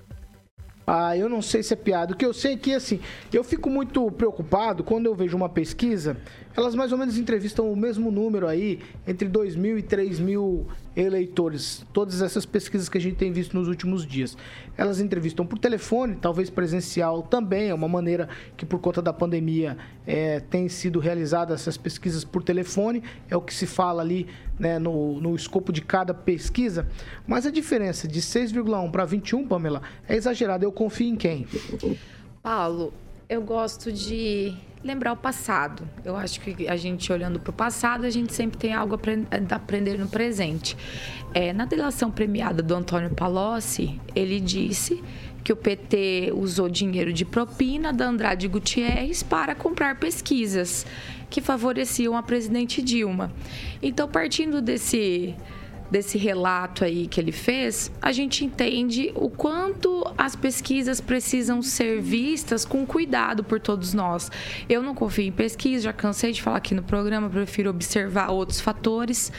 Ah, eu não sei se é piada. O que eu sei é que, assim, eu fico muito preocupado quando eu vejo uma pesquisa elas mais ou menos entrevistam o mesmo número aí, entre 2 mil e 3 mil eleitores. Todas essas pesquisas que a gente tem visto nos últimos dias. Elas entrevistam por telefone, talvez presencial também, é uma maneira que por conta da pandemia é, tem sido realizada essas pesquisas por telefone, é o que se fala ali né, no, no escopo de cada pesquisa. Mas a diferença de 6,1 para 21, Pamela, é exagerada. Eu confio em quem? Paulo, eu gosto de lembrar o passado. Eu acho que a gente olhando para o passado, a gente sempre tem algo a aprender no presente. É, na delação premiada do Antônio Palocci, ele disse que o PT usou dinheiro de propina da Andrade Gutierrez para comprar pesquisas que favoreciam a presidente Dilma. Então, partindo desse desse relato aí que ele fez, a gente entende o quanto as pesquisas precisam ser vistas com cuidado por todos nós. Eu não confio em pesquisa, já cansei de falar aqui no programa, prefiro observar outros fatores,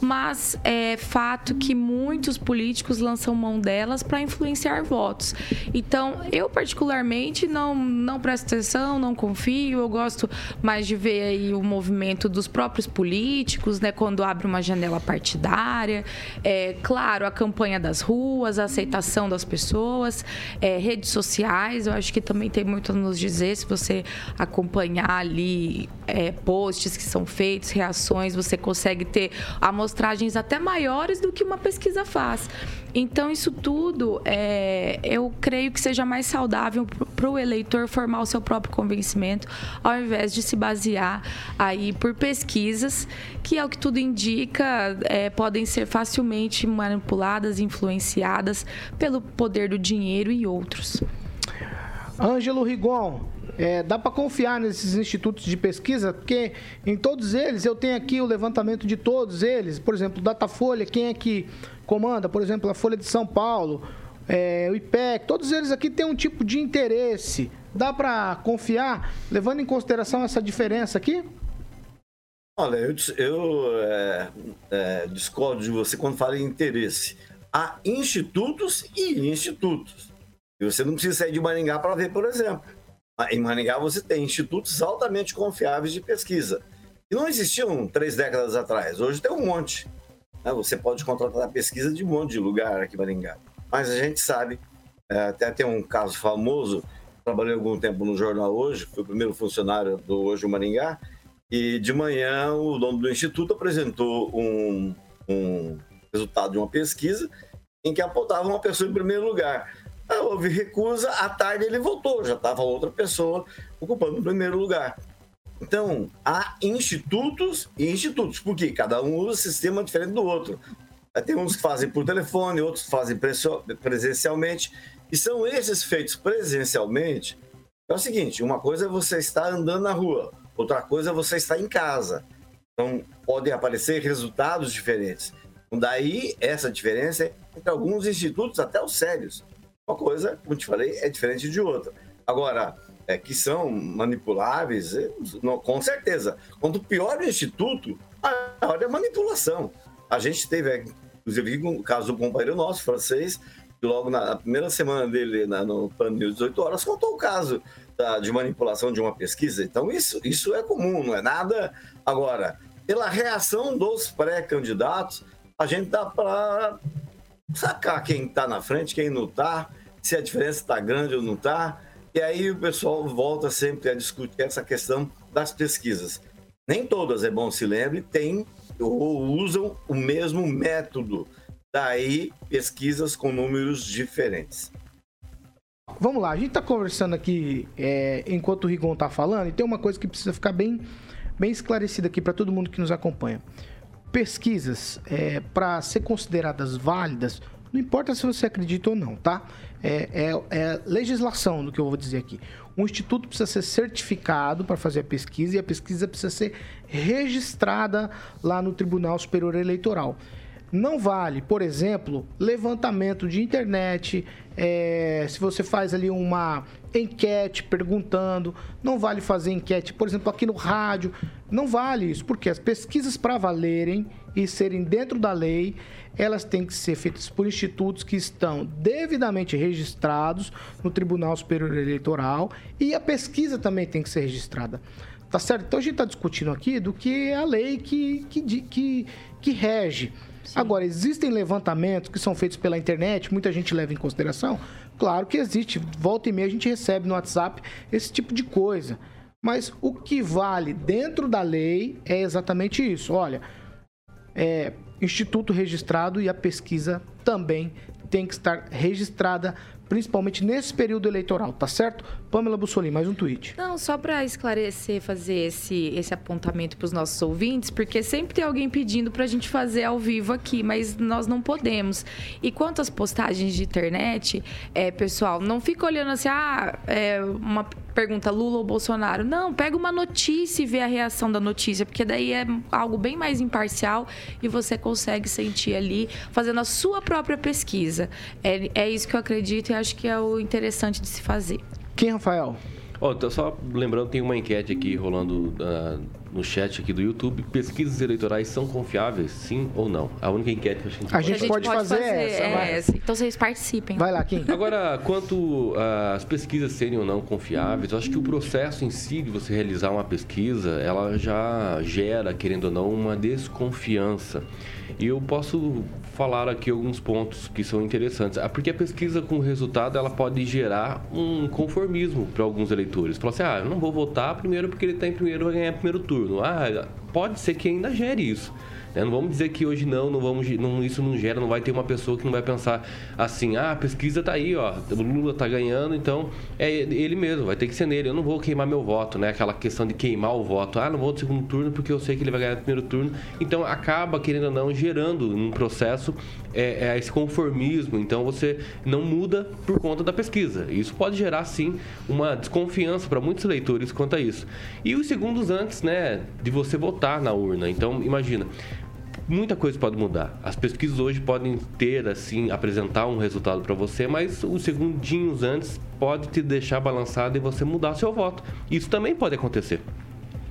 mas é fato que muitos políticos lançam mão delas para influenciar votos. Então, eu particularmente não, não presto atenção, não confio, eu gosto mais de ver aí o movimento dos próprios políticos, né, quando abre uma janela partidária. É, claro, a campanha das ruas, a aceitação das pessoas, é, redes sociais, eu acho que também tem muito a nos dizer se você acompanhar ali é, posts que são feitos, reações, você consegue ter amostragens até maiores do que uma pesquisa faz. Então, isso tudo, é, eu creio que seja mais saudável para o eleitor formar o seu próprio convencimento, ao invés de se basear aí por pesquisas que, ao que tudo indica, é, podem ser facilmente manipuladas, influenciadas pelo poder do dinheiro e outros. Ângelo Rigon, é, dá para confiar nesses institutos de pesquisa, porque em todos eles eu tenho aqui o levantamento de todos eles. Por exemplo, Datafolha, quem é que comanda? Por exemplo, a Folha de São Paulo, é, o IPEC, todos eles aqui têm um tipo de interesse. Dá para confiar, levando em consideração essa diferença aqui? Olha, eu, eu é, é, discordo de você quando fala em interesse. Há institutos e institutos. E você não precisa sair de Maringá para ver, por exemplo. Em Maringá você tem institutos altamente confiáveis de pesquisa. E não existiam três décadas atrás. Hoje tem um monte. Né? Você pode contratar pesquisa de um monte de lugar aqui em Maringá. Mas a gente sabe, é, até tem um caso famoso, trabalhei algum tempo no jornal hoje, fui o primeiro funcionário do Hoje Maringá, e de manhã o dono do instituto apresentou um, um resultado de uma pesquisa em que apontava uma pessoa em primeiro lugar. Houve recusa, à tarde ele voltou, já estava outra pessoa ocupando o primeiro lugar. Então, há institutos e institutos, porque cada um usa um sistema diferente do outro. Tem uns que fazem por telefone, outros fazem presencialmente. E são esses feitos presencialmente. É o seguinte: uma coisa é você estar andando na rua, outra coisa é você estar em casa. Então, podem aparecer resultados diferentes. Então, daí, essa diferença é entre alguns institutos, até os sérios. Uma coisa, como te falei, é diferente de outra. Agora, é, que são manipuláveis, é, não, com certeza. Quanto pior o instituto, maior é manipulação. A gente teve, inclusive, o caso do companheiro nosso, francês, que logo na primeira semana dele na, no Pan News 18 horas, contou o caso da, de manipulação de uma pesquisa. Então, isso, isso é comum, não é nada. Agora, pela reação dos pré-candidatos, a gente dá para sacar quem está na frente, quem não está se a diferença está grande ou não está. E aí o pessoal volta sempre a discutir essa questão das pesquisas. Nem todas, é bom se lembre, têm ou usam o mesmo método. Daí, pesquisas com números diferentes. Vamos lá, a gente está conversando aqui é, enquanto o Rigon está falando, e tem uma coisa que precisa ficar bem, bem esclarecida aqui para todo mundo que nos acompanha. Pesquisas, é, para ser consideradas válidas, não importa se você acredita ou não, tá? É, é, é, legislação do que eu vou dizer aqui. Um instituto precisa ser certificado para fazer a pesquisa e a pesquisa precisa ser registrada lá no Tribunal Superior Eleitoral. Não vale, por exemplo, levantamento de internet, é, se você faz ali uma enquete perguntando, não vale fazer enquete, por exemplo, aqui no rádio, não vale isso, porque as pesquisas para valerem e serem dentro da lei, elas têm que ser feitas por institutos que estão devidamente registrados no Tribunal Superior Eleitoral e a pesquisa também tem que ser registrada. Tá certo? Então a gente está discutindo aqui do que é a lei que, que, que, que rege. Sim. Agora, existem levantamentos que são feitos pela internet, muita gente leva em consideração. Claro que existe. Volta e meia a gente recebe no WhatsApp esse tipo de coisa. Mas o que vale dentro da lei é exatamente isso. Olha, é, instituto registrado e a pesquisa também tem que estar registrada principalmente nesse período eleitoral, tá certo? Pamela Bussolini, mais um tweet. Não, só para esclarecer, fazer esse, esse apontamento para os nossos ouvintes, porque sempre tem alguém pedindo para a gente fazer ao vivo aqui, mas nós não podemos. E quanto às postagens de internet, é, pessoal, não fica olhando assim, ah, é, uma pergunta Lula ou Bolsonaro. Não, pega uma notícia e vê a reação da notícia, porque daí é algo bem mais imparcial e você consegue sentir ali, fazendo a sua própria pesquisa. É, é isso que eu acredito e acho que é o interessante de se fazer. Quem, Rafael? Oh, tô só lembrando, tem uma enquete aqui rolando uh, no chat aqui do YouTube. Pesquisas eleitorais são confiáveis, sim ou não? A única enquete que a gente, a gente pode, pode fazer, fazer essa, é essa. Então vocês participem. Vai lá, Kim. Agora, quanto às pesquisas serem ou não confiáveis, eu acho que o processo em si de você realizar uma pesquisa, ela já gera, querendo ou não, uma desconfiança. E eu posso falar aqui alguns pontos que são interessantes. Ah, porque a pesquisa com resultado ela pode gerar um conformismo para alguns eleitores. Falar assim, ah, eu não vou votar primeiro porque ele está em primeiro vai ganhar primeiro turno. Ah, pode ser que ainda gere isso. Né? Não vamos dizer que hoje não, não vamos, não, isso não gera, não vai ter uma pessoa que não vai pensar assim, ah, a pesquisa tá aí, ó, o Lula tá ganhando, então é ele mesmo, vai ter que ser nele. Eu não vou queimar meu voto, né? Aquela questão de queimar o voto. Ah, não vou no segundo turno porque eu sei que ele vai ganhar no primeiro turno. Então acaba, querendo ou não, gerando um processo é, é esse conformismo. Então você não muda por conta da pesquisa. Isso pode gerar, sim, uma desconfiança para muitos eleitores quanto a isso. E os segundos antes, né, de você votar na urna. Então, imagina, muita coisa pode mudar. As pesquisas hoje podem ter, assim, apresentar um resultado para você, mas os segundinhos antes pode te deixar balançado e você mudar seu voto. Isso também pode acontecer.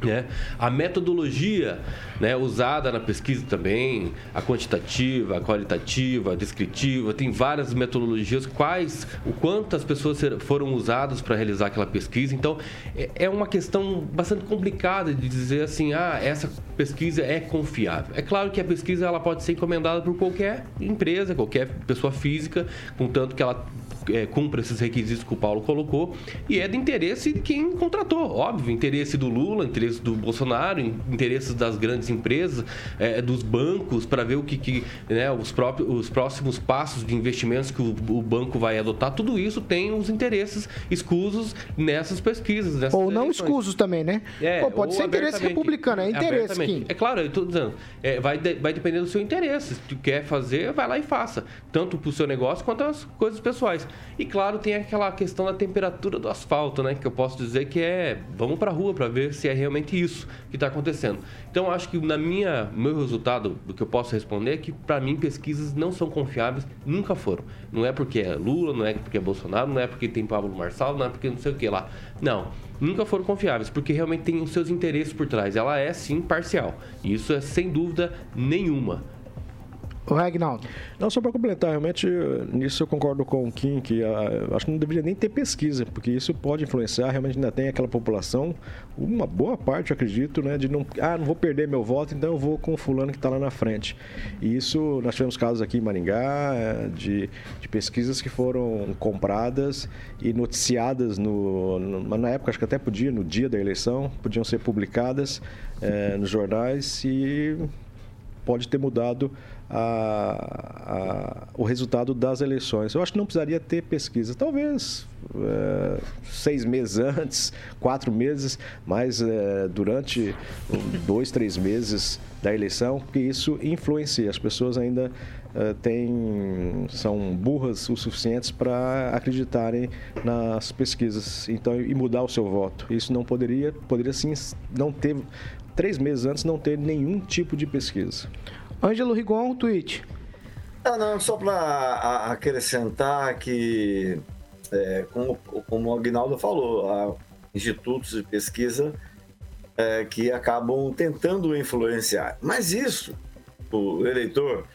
Né? A metodologia né, usada na pesquisa também, a quantitativa, a qualitativa, a descritiva, tem várias metodologias, quais, o quantas pessoas foram usadas para realizar aquela pesquisa. Então, é, é uma questão bastante complicada de dizer assim, ah, essa pesquisa é confiável. É claro que a pesquisa ela pode ser encomendada por qualquer empresa, qualquer pessoa física, contanto que ela é, cumpra esses requisitos que o Paulo colocou e é de interesse de quem contratou, óbvio, interesse do Lula, interesse do Bolsonaro, interesses das grandes empresas, é, dos bancos para ver o que, que né, os, próprios, os próximos passos de investimentos que o, o, banco vai adotar, tudo isso tem os interesses escusos nessas pesquisas. Nessas ou não eleições. escusos também, né? É, Pô, pode ser interesse republicano, é interesse, Kim. É claro, eu estou dizendo, é, vai, de, vai depender do seu interesse. Se tu quer fazer, vai lá e faça, tanto para o seu negócio quanto as coisas pessoais. E claro, tem aquela questão da temperatura do asfalto, né? Que eu posso dizer que é vamos para a rua para ver se é realmente isso que está acontecendo. Então, acho que na minha meu resultado do que eu posso responder é que para mim pesquisas não são confiáveis, nunca foram. Não é porque é Lula, não é porque é Bolsonaro, não é porque tem Pablo Marçal, não é porque não sei o que lá. Não, nunca foram confiáveis, porque realmente tem os seus interesses por trás. Ela é sim parcial. Isso é sem dúvida nenhuma. O Regnaldo. Não, só para completar, realmente nisso eu concordo com o Kim, que uh, acho que não deveria nem ter pesquisa, porque isso pode influenciar, realmente ainda tem aquela população, uma boa parte, eu acredito, né, de não, ah, não vou perder meu voto, então eu vou com o fulano que está lá na frente. E isso, nós tivemos casos aqui em Maringá, eh, de, de pesquisas que foram compradas e noticiadas no, no, na época, acho que até podia, no dia da eleição, podiam ser publicadas é, nos jornais e pode ter mudado a, a, o resultado das eleições. Eu acho que não precisaria ter pesquisa. Talvez é, seis meses antes, quatro meses, mas é, durante dois, três meses da eleição, porque isso influencia. As pessoas ainda é, têm, são burras o suficientes para acreditarem nas pesquisas então, e mudar o seu voto. Isso não poderia, poderia sim não ter, três meses antes, não ter nenhum tipo de pesquisa. Ângelo Rigon, tweet. Não, só para acrescentar que, é, como, como o Agnaldo falou, há institutos de pesquisa é, que acabam tentando influenciar. Mas isso, o eleitor,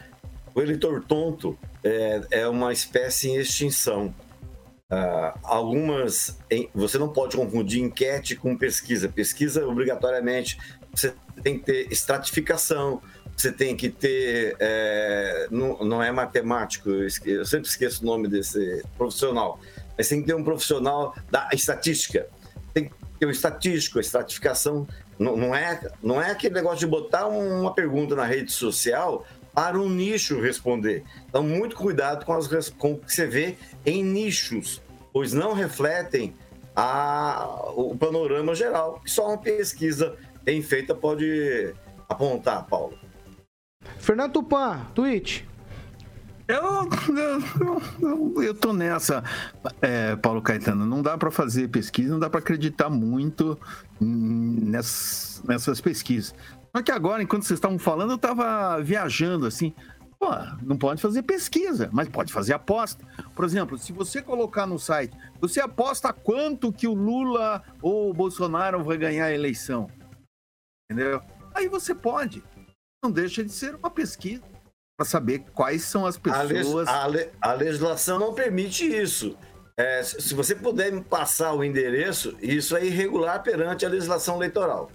o eleitor tonto é, é uma espécie em extinção. Uh, algumas. Em, você não pode confundir enquete com pesquisa. Pesquisa, obrigatoriamente, você tem que ter estratificação, você tem que ter. É, não, não é matemático, eu, eu, sempre esqueço o nome desse profissional, mas tem que ter um profissional da estatística. Tem que ter um estatístico, a estratificação. Não, não, é, não é aquele negócio de botar uma pergunta na rede social para um nicho responder. Então, muito cuidado com, as, com o que você vê em nichos, pois não refletem a, o panorama geral, que só uma pesquisa bem feita pode apontar, Paulo. Fernando Tupan, tweet. Eu, eu, eu, tô nessa, é, Paulo Caetano. Não dá para fazer pesquisa, não dá para acreditar muito nessas, nessas pesquisas. Só que agora, enquanto vocês estavam falando, eu estava viajando assim. Pô, não pode fazer pesquisa, mas pode fazer aposta. Por exemplo, se você colocar no site, você aposta quanto que o Lula ou o Bolsonaro vai ganhar a eleição. Entendeu? Aí você pode. Não deixa de ser uma pesquisa para saber quais são as pessoas. A, le a legislação não permite isso. É, se você puder me passar o endereço, isso é irregular perante a legislação eleitoral.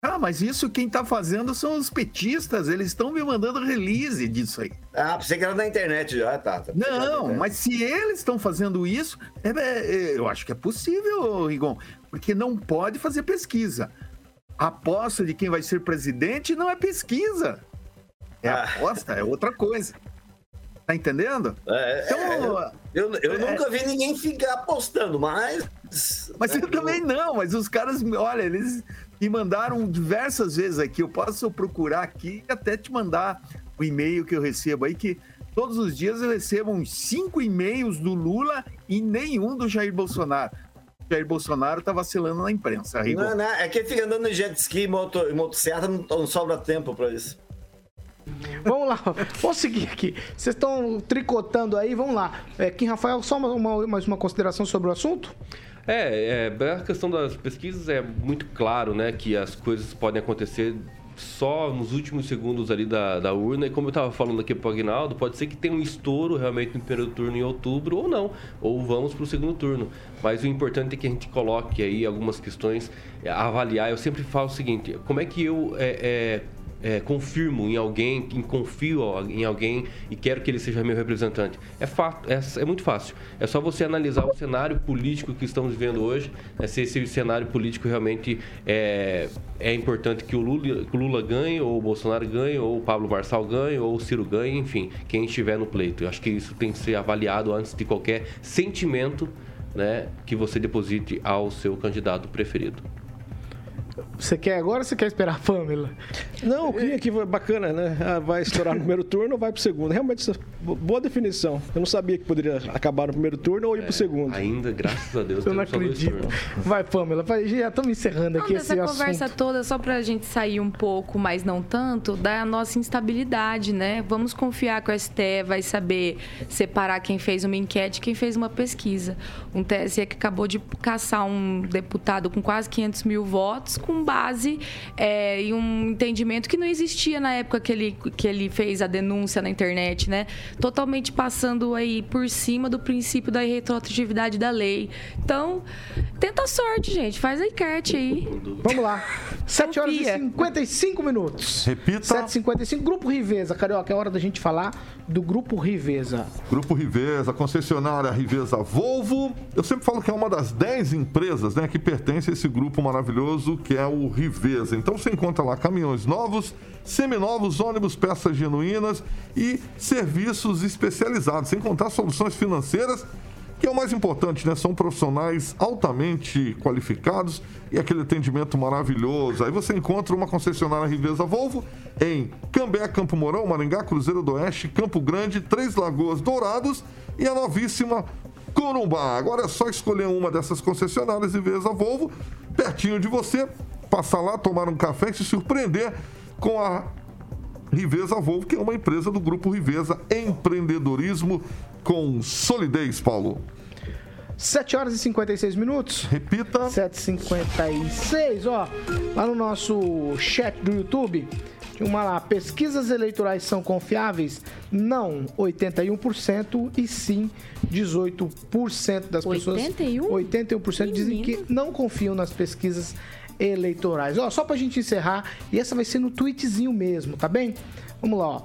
Ah, mas isso quem tá fazendo são os petistas, eles estão me mandando release disso aí. Ah, pensei que era na internet já, tá. tá Não, mas se eles estão fazendo isso, é, é, eu acho que é possível, Rigon, porque não pode fazer pesquisa. Aposta de quem vai ser presidente não é pesquisa. É ah. aposta, é outra coisa. Tá entendendo? É, então, é, eu, eu é, nunca vi ninguém ficar apostando, mas. Mas eu também não, mas os caras, olha, eles me mandaram diversas vezes aqui. Eu posso procurar aqui e até te mandar o e-mail que eu recebo aí, que todos os dias eu recebo uns cinco e-mails do Lula e nenhum do Jair Bolsonaro. O Jair Bolsonaro tá vacilando na imprensa. Não, não, é que fica andando em jet ski e moto, motocicleta, não, não sobra tempo para isso. Vamos lá, vamos seguir aqui. Vocês estão tricotando aí, vamos lá. É, Kim Rafael, só uma, uma, mais uma consideração sobre o assunto? É, é, a questão das pesquisas é muito claro, né, que as coisas podem acontecer só nos últimos segundos ali da, da urna. E como eu estava falando aqui para o Agnaldo, pode ser que tenha um estouro realmente no primeiro turno em outubro ou não. Ou vamos para o segundo turno. Mas o importante é que a gente coloque aí algumas questões a avaliar. Eu sempre falo o seguinte: como é que eu é, é, é, confirmo em alguém, confio em alguém e quero que ele seja meu representante? É fato, é, é muito fácil. É só você analisar o cenário político que estamos vivendo hoje, né, se esse cenário político realmente é, é importante que o, Lula, que o Lula ganhe, ou o Bolsonaro ganhe, ou o Pablo Marçal ganhe, ou o Ciro ganhe, enfim, quem estiver no pleito. Eu acho que isso tem que ser avaliado antes de qualquer sentimento né, que você deposite ao seu candidato preferido. Você quer agora ou você quer esperar a Pamela? Não, eu queria que bacana, né? Ah, vai estourar no primeiro turno ou vai pro segundo? Realmente, boa definição. Eu não sabia que poderia acabar no primeiro turno ou ir é, pro segundo. Ainda, graças a Deus, eu não acredito. Vai, Pamela. Vai, já estamos encerrando aqui não, esse essa conversa toda, só pra gente sair um pouco, mas não tanto, da nossa instabilidade, né? Vamos confiar que o STE vai saber separar quem fez uma enquete e quem fez uma pesquisa. Um TSE que acabou de caçar um deputado com quase 500 mil votos com base é, e um entendimento que não existia na época que ele, que ele fez a denúncia na internet, né? Totalmente passando aí por cima do princípio da retroatividade da lei. Então, tenta a sorte, gente. Faz a enquete aí. Vamos lá. 7 horas e 55 minutos. Repita. 7h55. Grupo Riveza, Carioca, é hora da gente falar do Grupo Riveza. Grupo Riveza, concessionária Riveza Volvo. Eu sempre falo que é uma das 10 empresas né, que pertence a esse grupo maravilhoso que é o o Riveza. Então você encontra lá caminhões novos, seminovos, ônibus, peças genuínas e serviços especializados, sem contar soluções financeiras, que é o mais importante, né? São profissionais altamente qualificados e aquele atendimento maravilhoso. Aí você encontra uma concessionária Riveza Volvo em Cambé, Campo Mourão, Maringá, Cruzeiro do Oeste, Campo Grande, Três Lagoas, Dourados e a novíssima Corumbá. Agora é só escolher uma dessas concessionárias Riveza Volvo, pertinho de você, passar lá, tomar um café e se surpreender com a Riveza Volvo, que é uma empresa do grupo Riveza Empreendedorismo com solidez, Paulo. 7 horas e 56 minutos. Repita. 7h56. Ó, lá no nosso chat do YouTube, uma lá, pesquisas eleitorais são confiáveis? Não, 81% e sim 18% das 81? pessoas. 81% dizem que não confiam nas pesquisas eleitorais. Ó, só pra gente encerrar, e essa vai ser no tweetzinho mesmo, tá bem? Vamos lá, ó.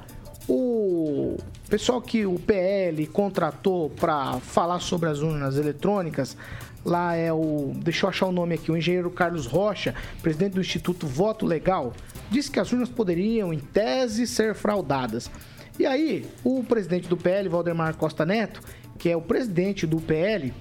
O pessoal que o PL contratou para falar sobre as urnas eletrônicas, lá é o. Deixa eu achar o nome aqui, o engenheiro Carlos Rocha, presidente do Instituto Voto Legal, disse que as urnas poderiam, em tese, ser fraudadas. E aí, o presidente do PL, Valdemar Costa Neto, que é o presidente do PL,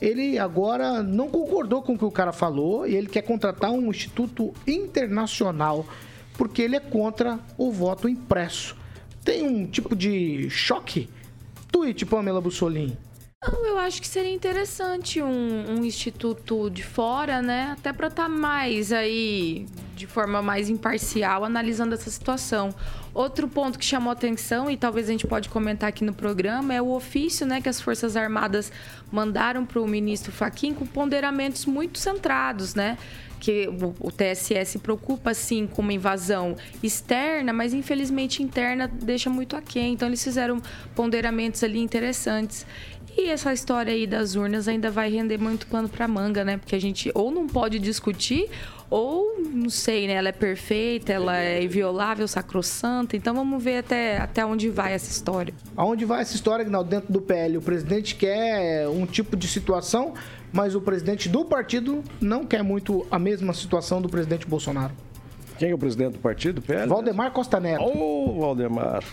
ele agora não concordou com o que o cara falou e ele quer contratar um instituto internacional porque ele é contra o voto impresso. Tem um tipo de choque? Tweet, Pamela Bussolini. Não, eu acho que seria interessante um, um instituto de fora, né? Até para estar tá mais aí, de forma mais imparcial, analisando essa situação. Outro ponto que chamou atenção, e talvez a gente pode comentar aqui no programa, é o ofício né, que as Forças Armadas mandaram para o ministro Faquim com ponderamentos muito centrados, né? que o TSE se preocupa sim com uma invasão externa, mas infelizmente interna deixa muito aquém. Então eles fizeram ponderamentos ali interessantes. E essa história aí das urnas ainda vai render muito pano para manga, né? Porque a gente ou não pode discutir ou não sei, né? Ela é perfeita, ela é inviolável, sacrossanta. Então vamos ver até, até onde vai essa história. Aonde vai essa história, Gnaldo, dentro do PL? O presidente quer um tipo de situação, mas o presidente do partido não quer muito a mesma situação do presidente Bolsonaro. Quem é o presidente do partido, PL? Valdemar Costa Neto. Ô, oh, Valdemar.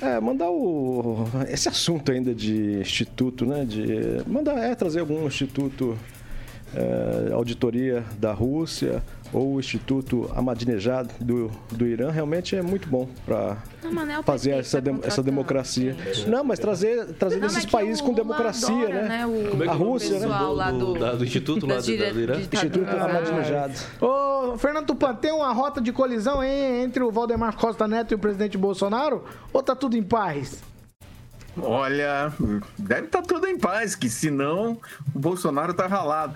É, mandar o, esse assunto ainda de instituto, né? De mandar é, trazer algum instituto, é, auditoria da Rússia ou o Instituto Ahmadinejad do, do Irã, realmente é muito bom para é fazer essa, de, essa democracia. Não, mas trazer, trazer não, desses países com democracia, adora, né? né? O, a Rússia, né? Do, do, do, do, Instituto lá do, do Irã. Instituto Ahmadinejad. Ô, Fernando Tupan, tem uma rota de colisão hein, entre o Valdemar Costa Neto e o presidente Bolsonaro? Ou tá tudo em paz? Olha, deve estar tá tudo em paz, que senão o Bolsonaro tá ralado.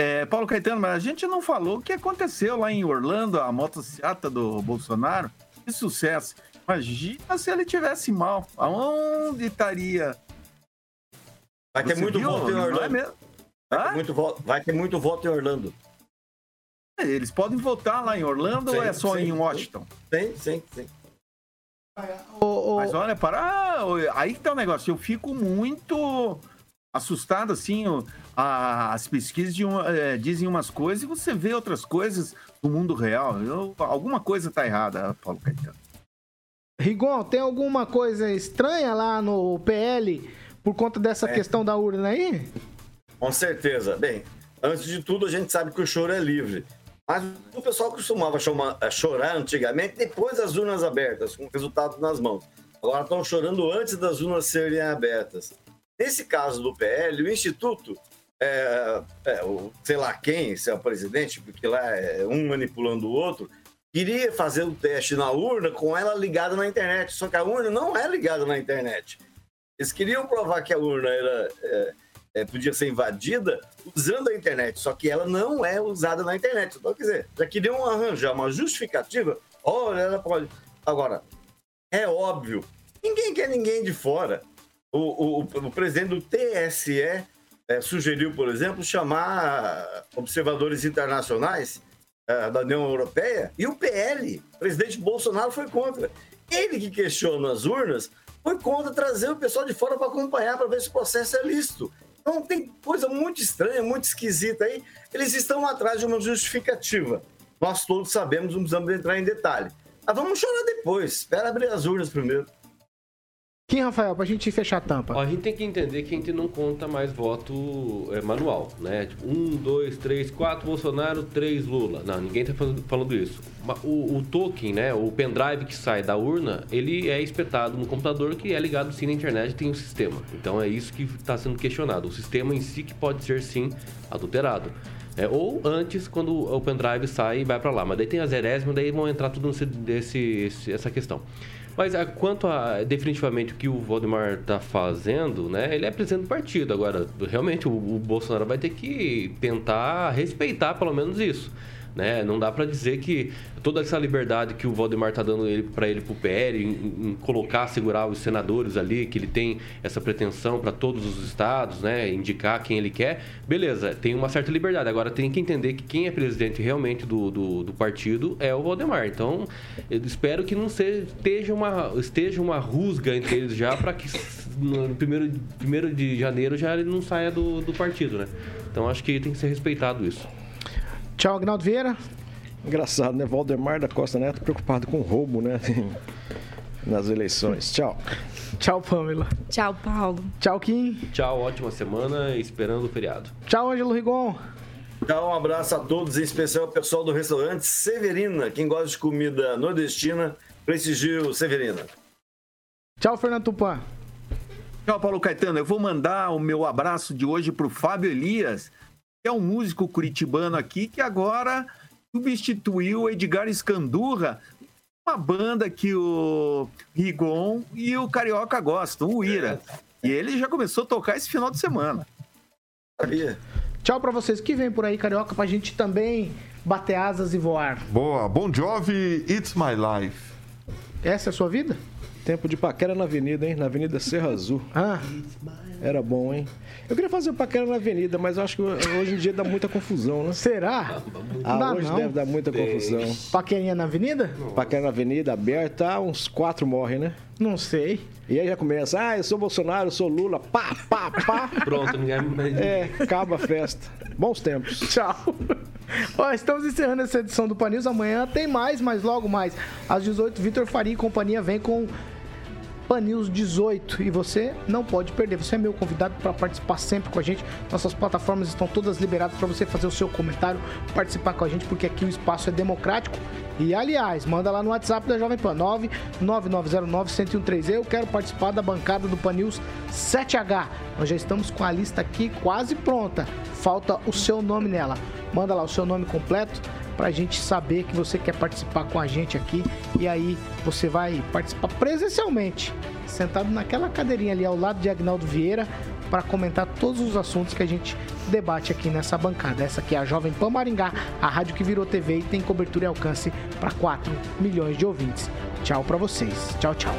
É, Paulo Caetano, mas a gente não falou o que aconteceu lá em Orlando, a motocicleta do Bolsonaro. Que sucesso. Imagina se ele tivesse mal. Aonde estaria? Vai ter muito viu? voto em Orlando. É vai, ter muito voto, vai ter muito voto em Orlando. É, eles podem votar lá em Orlando sim, ou é só sim, em Washington? Sim, sim, sim. Mas olha, para. Aí que tá o negócio. Eu fico muito assustado, assim. As pesquisas de uma, é, dizem umas coisas e você vê outras coisas no mundo real. Eu, alguma coisa tá errada, Paulo Caetano. Rigon, tem alguma coisa estranha lá no PL por conta dessa é. questão da urna aí? Com certeza. Bem, antes de tudo, a gente sabe que o choro é livre. Mas o pessoal costumava eh, chorar antigamente depois das urnas abertas, com o resultado nas mãos. Agora estão chorando antes das urnas serem abertas. Nesse caso do PL, o Instituto, é, é, o, sei lá quem, se é o presidente, porque lá é um manipulando o outro, queria fazer o teste na urna com ela ligada na internet. Só que a urna não é ligada na internet. Eles queriam provar que a urna era, é, é, podia ser invadida usando a internet, só que ela não é usada na internet. Então, quer dizer, já queriam arranjar uma justificativa. Olha, ela pode. Agora, é óbvio, ninguém quer ninguém de fora. O, o, o presidente do TSE é, sugeriu, por exemplo, chamar observadores internacionais é, da União Europeia e o PL, o presidente Bolsonaro, foi contra. Ele que questiona as urnas foi contra trazer o pessoal de fora para acompanhar, para ver se o processo é lícito. Então tem coisa muito estranha, muito esquisita aí. Eles estão atrás de uma justificativa. Nós todos sabemos, não precisamos entrar em detalhe. Mas vamos chorar depois. Espera abrir as urnas primeiro. Quem, Rafael, pra gente fechar a tampa? A gente tem que entender que a gente não conta mais voto é, manual, né? Tipo, um, dois, três, quatro Bolsonaro, três Lula. Não, ninguém tá falando, falando isso. O, o, token, né? O pendrive que sai da urna, ele é espetado no computador que é ligado sim na internet tem um sistema. Então é isso que está sendo questionado. O sistema em si que pode ser sim adulterado. É, ou antes, quando o pendrive sai e vai para lá. Mas daí tem as erésimas, daí vão entrar tudo nesse, desse, essa questão. Mas a, ah, quanto a definitivamente o que o Valdemar está fazendo, né? Ele é presidente do partido. Agora, realmente, o, o, Bolsonaro vai ter que tentar respeitar pelo menos isso. Né? Não dá para dizer que toda essa liberdade que o Valdemar está dando para ele para o PL, em, em, colocar, segurar os senadores ali, que ele tem essa pretensão para todos os estados, né? indicar quem ele quer, beleza, tem uma certa liberdade. Agora tem que entender que quem é presidente realmente do, do, do partido é o Valdemar. Então, eu espero que não seja, esteja, uma, esteja uma rusga entre eles já para que no primeiro, primeiro de janeiro já ele não saia do, do partido, né? Então acho que tem que ser respeitado isso. Tchau, Agnaldo Vieira. Engraçado, né? Valdemar da Costa Neto preocupado com roubo, né? Nas eleições. Tchau. Tchau, Pamela. Tchau, Paulo. Tchau, Kim. Tchau, ótima semana, esperando o feriado. Tchau, Ângelo Rigon. Tchau, um abraço a todos, em especial ao pessoal do restaurante Severina. Quem gosta de comida nordestina, prestigie o Severina. Tchau, Fernando Tupan. Tchau, Paulo Caetano. Eu vou mandar o meu abraço de hoje para o Fábio Elias, é um músico curitibano aqui que agora substituiu o Edgar Escandurra, uma banda que o Rigon e o Carioca gostam, o Ira. E ele já começou a tocar esse final de semana. Sabia? Tchau para vocês que vem por aí, Carioca, pra gente também bater asas e voar. Boa. Bom Jovi, It's My Life. Essa é a sua vida? Tempo de paquera na avenida, hein? Na Avenida Serra Azul. Ah. Era bom, hein? Eu queria fazer paquera na avenida, mas eu acho que hoje em dia dá muita confusão, né? Será? Ah, Dá hoje não. deve dar muita confusão. Paquerinha na avenida? Paquera na avenida aberta, uns quatro morrem, né? Não sei. E aí já começa, ah, eu sou Bolsonaro, eu sou Lula, pá, pá, pá. Pronto, ninguém mais. É, acaba a festa. Bons tempos. Tchau. Ó, estamos encerrando essa edição do Panils. Amanhã tem mais, mas logo mais. Às 18, Vitor Faria e companhia vem com Panils 18 e você não pode perder. Você é meu convidado para participar sempre com a gente. Nossas plataformas estão todas liberadas para você fazer o seu comentário, participar com a gente, porque aqui o espaço é democrático. E aliás, manda lá no WhatsApp da Jovem Pan 99909-1013. Eu quero participar da bancada do Panils 7H. Nós já estamos com a lista aqui quase pronta. Falta o seu nome nela. Manda lá o seu nome completo para a gente saber que você quer participar com a gente aqui. E aí você vai participar presencialmente, sentado naquela cadeirinha ali ao lado de Agnaldo Vieira, para comentar todos os assuntos que a gente debate aqui nessa bancada. Essa aqui é a Jovem Pan Maringá, a rádio que virou TV e tem cobertura e alcance para 4 milhões de ouvintes. Tchau para vocês. Tchau, tchau.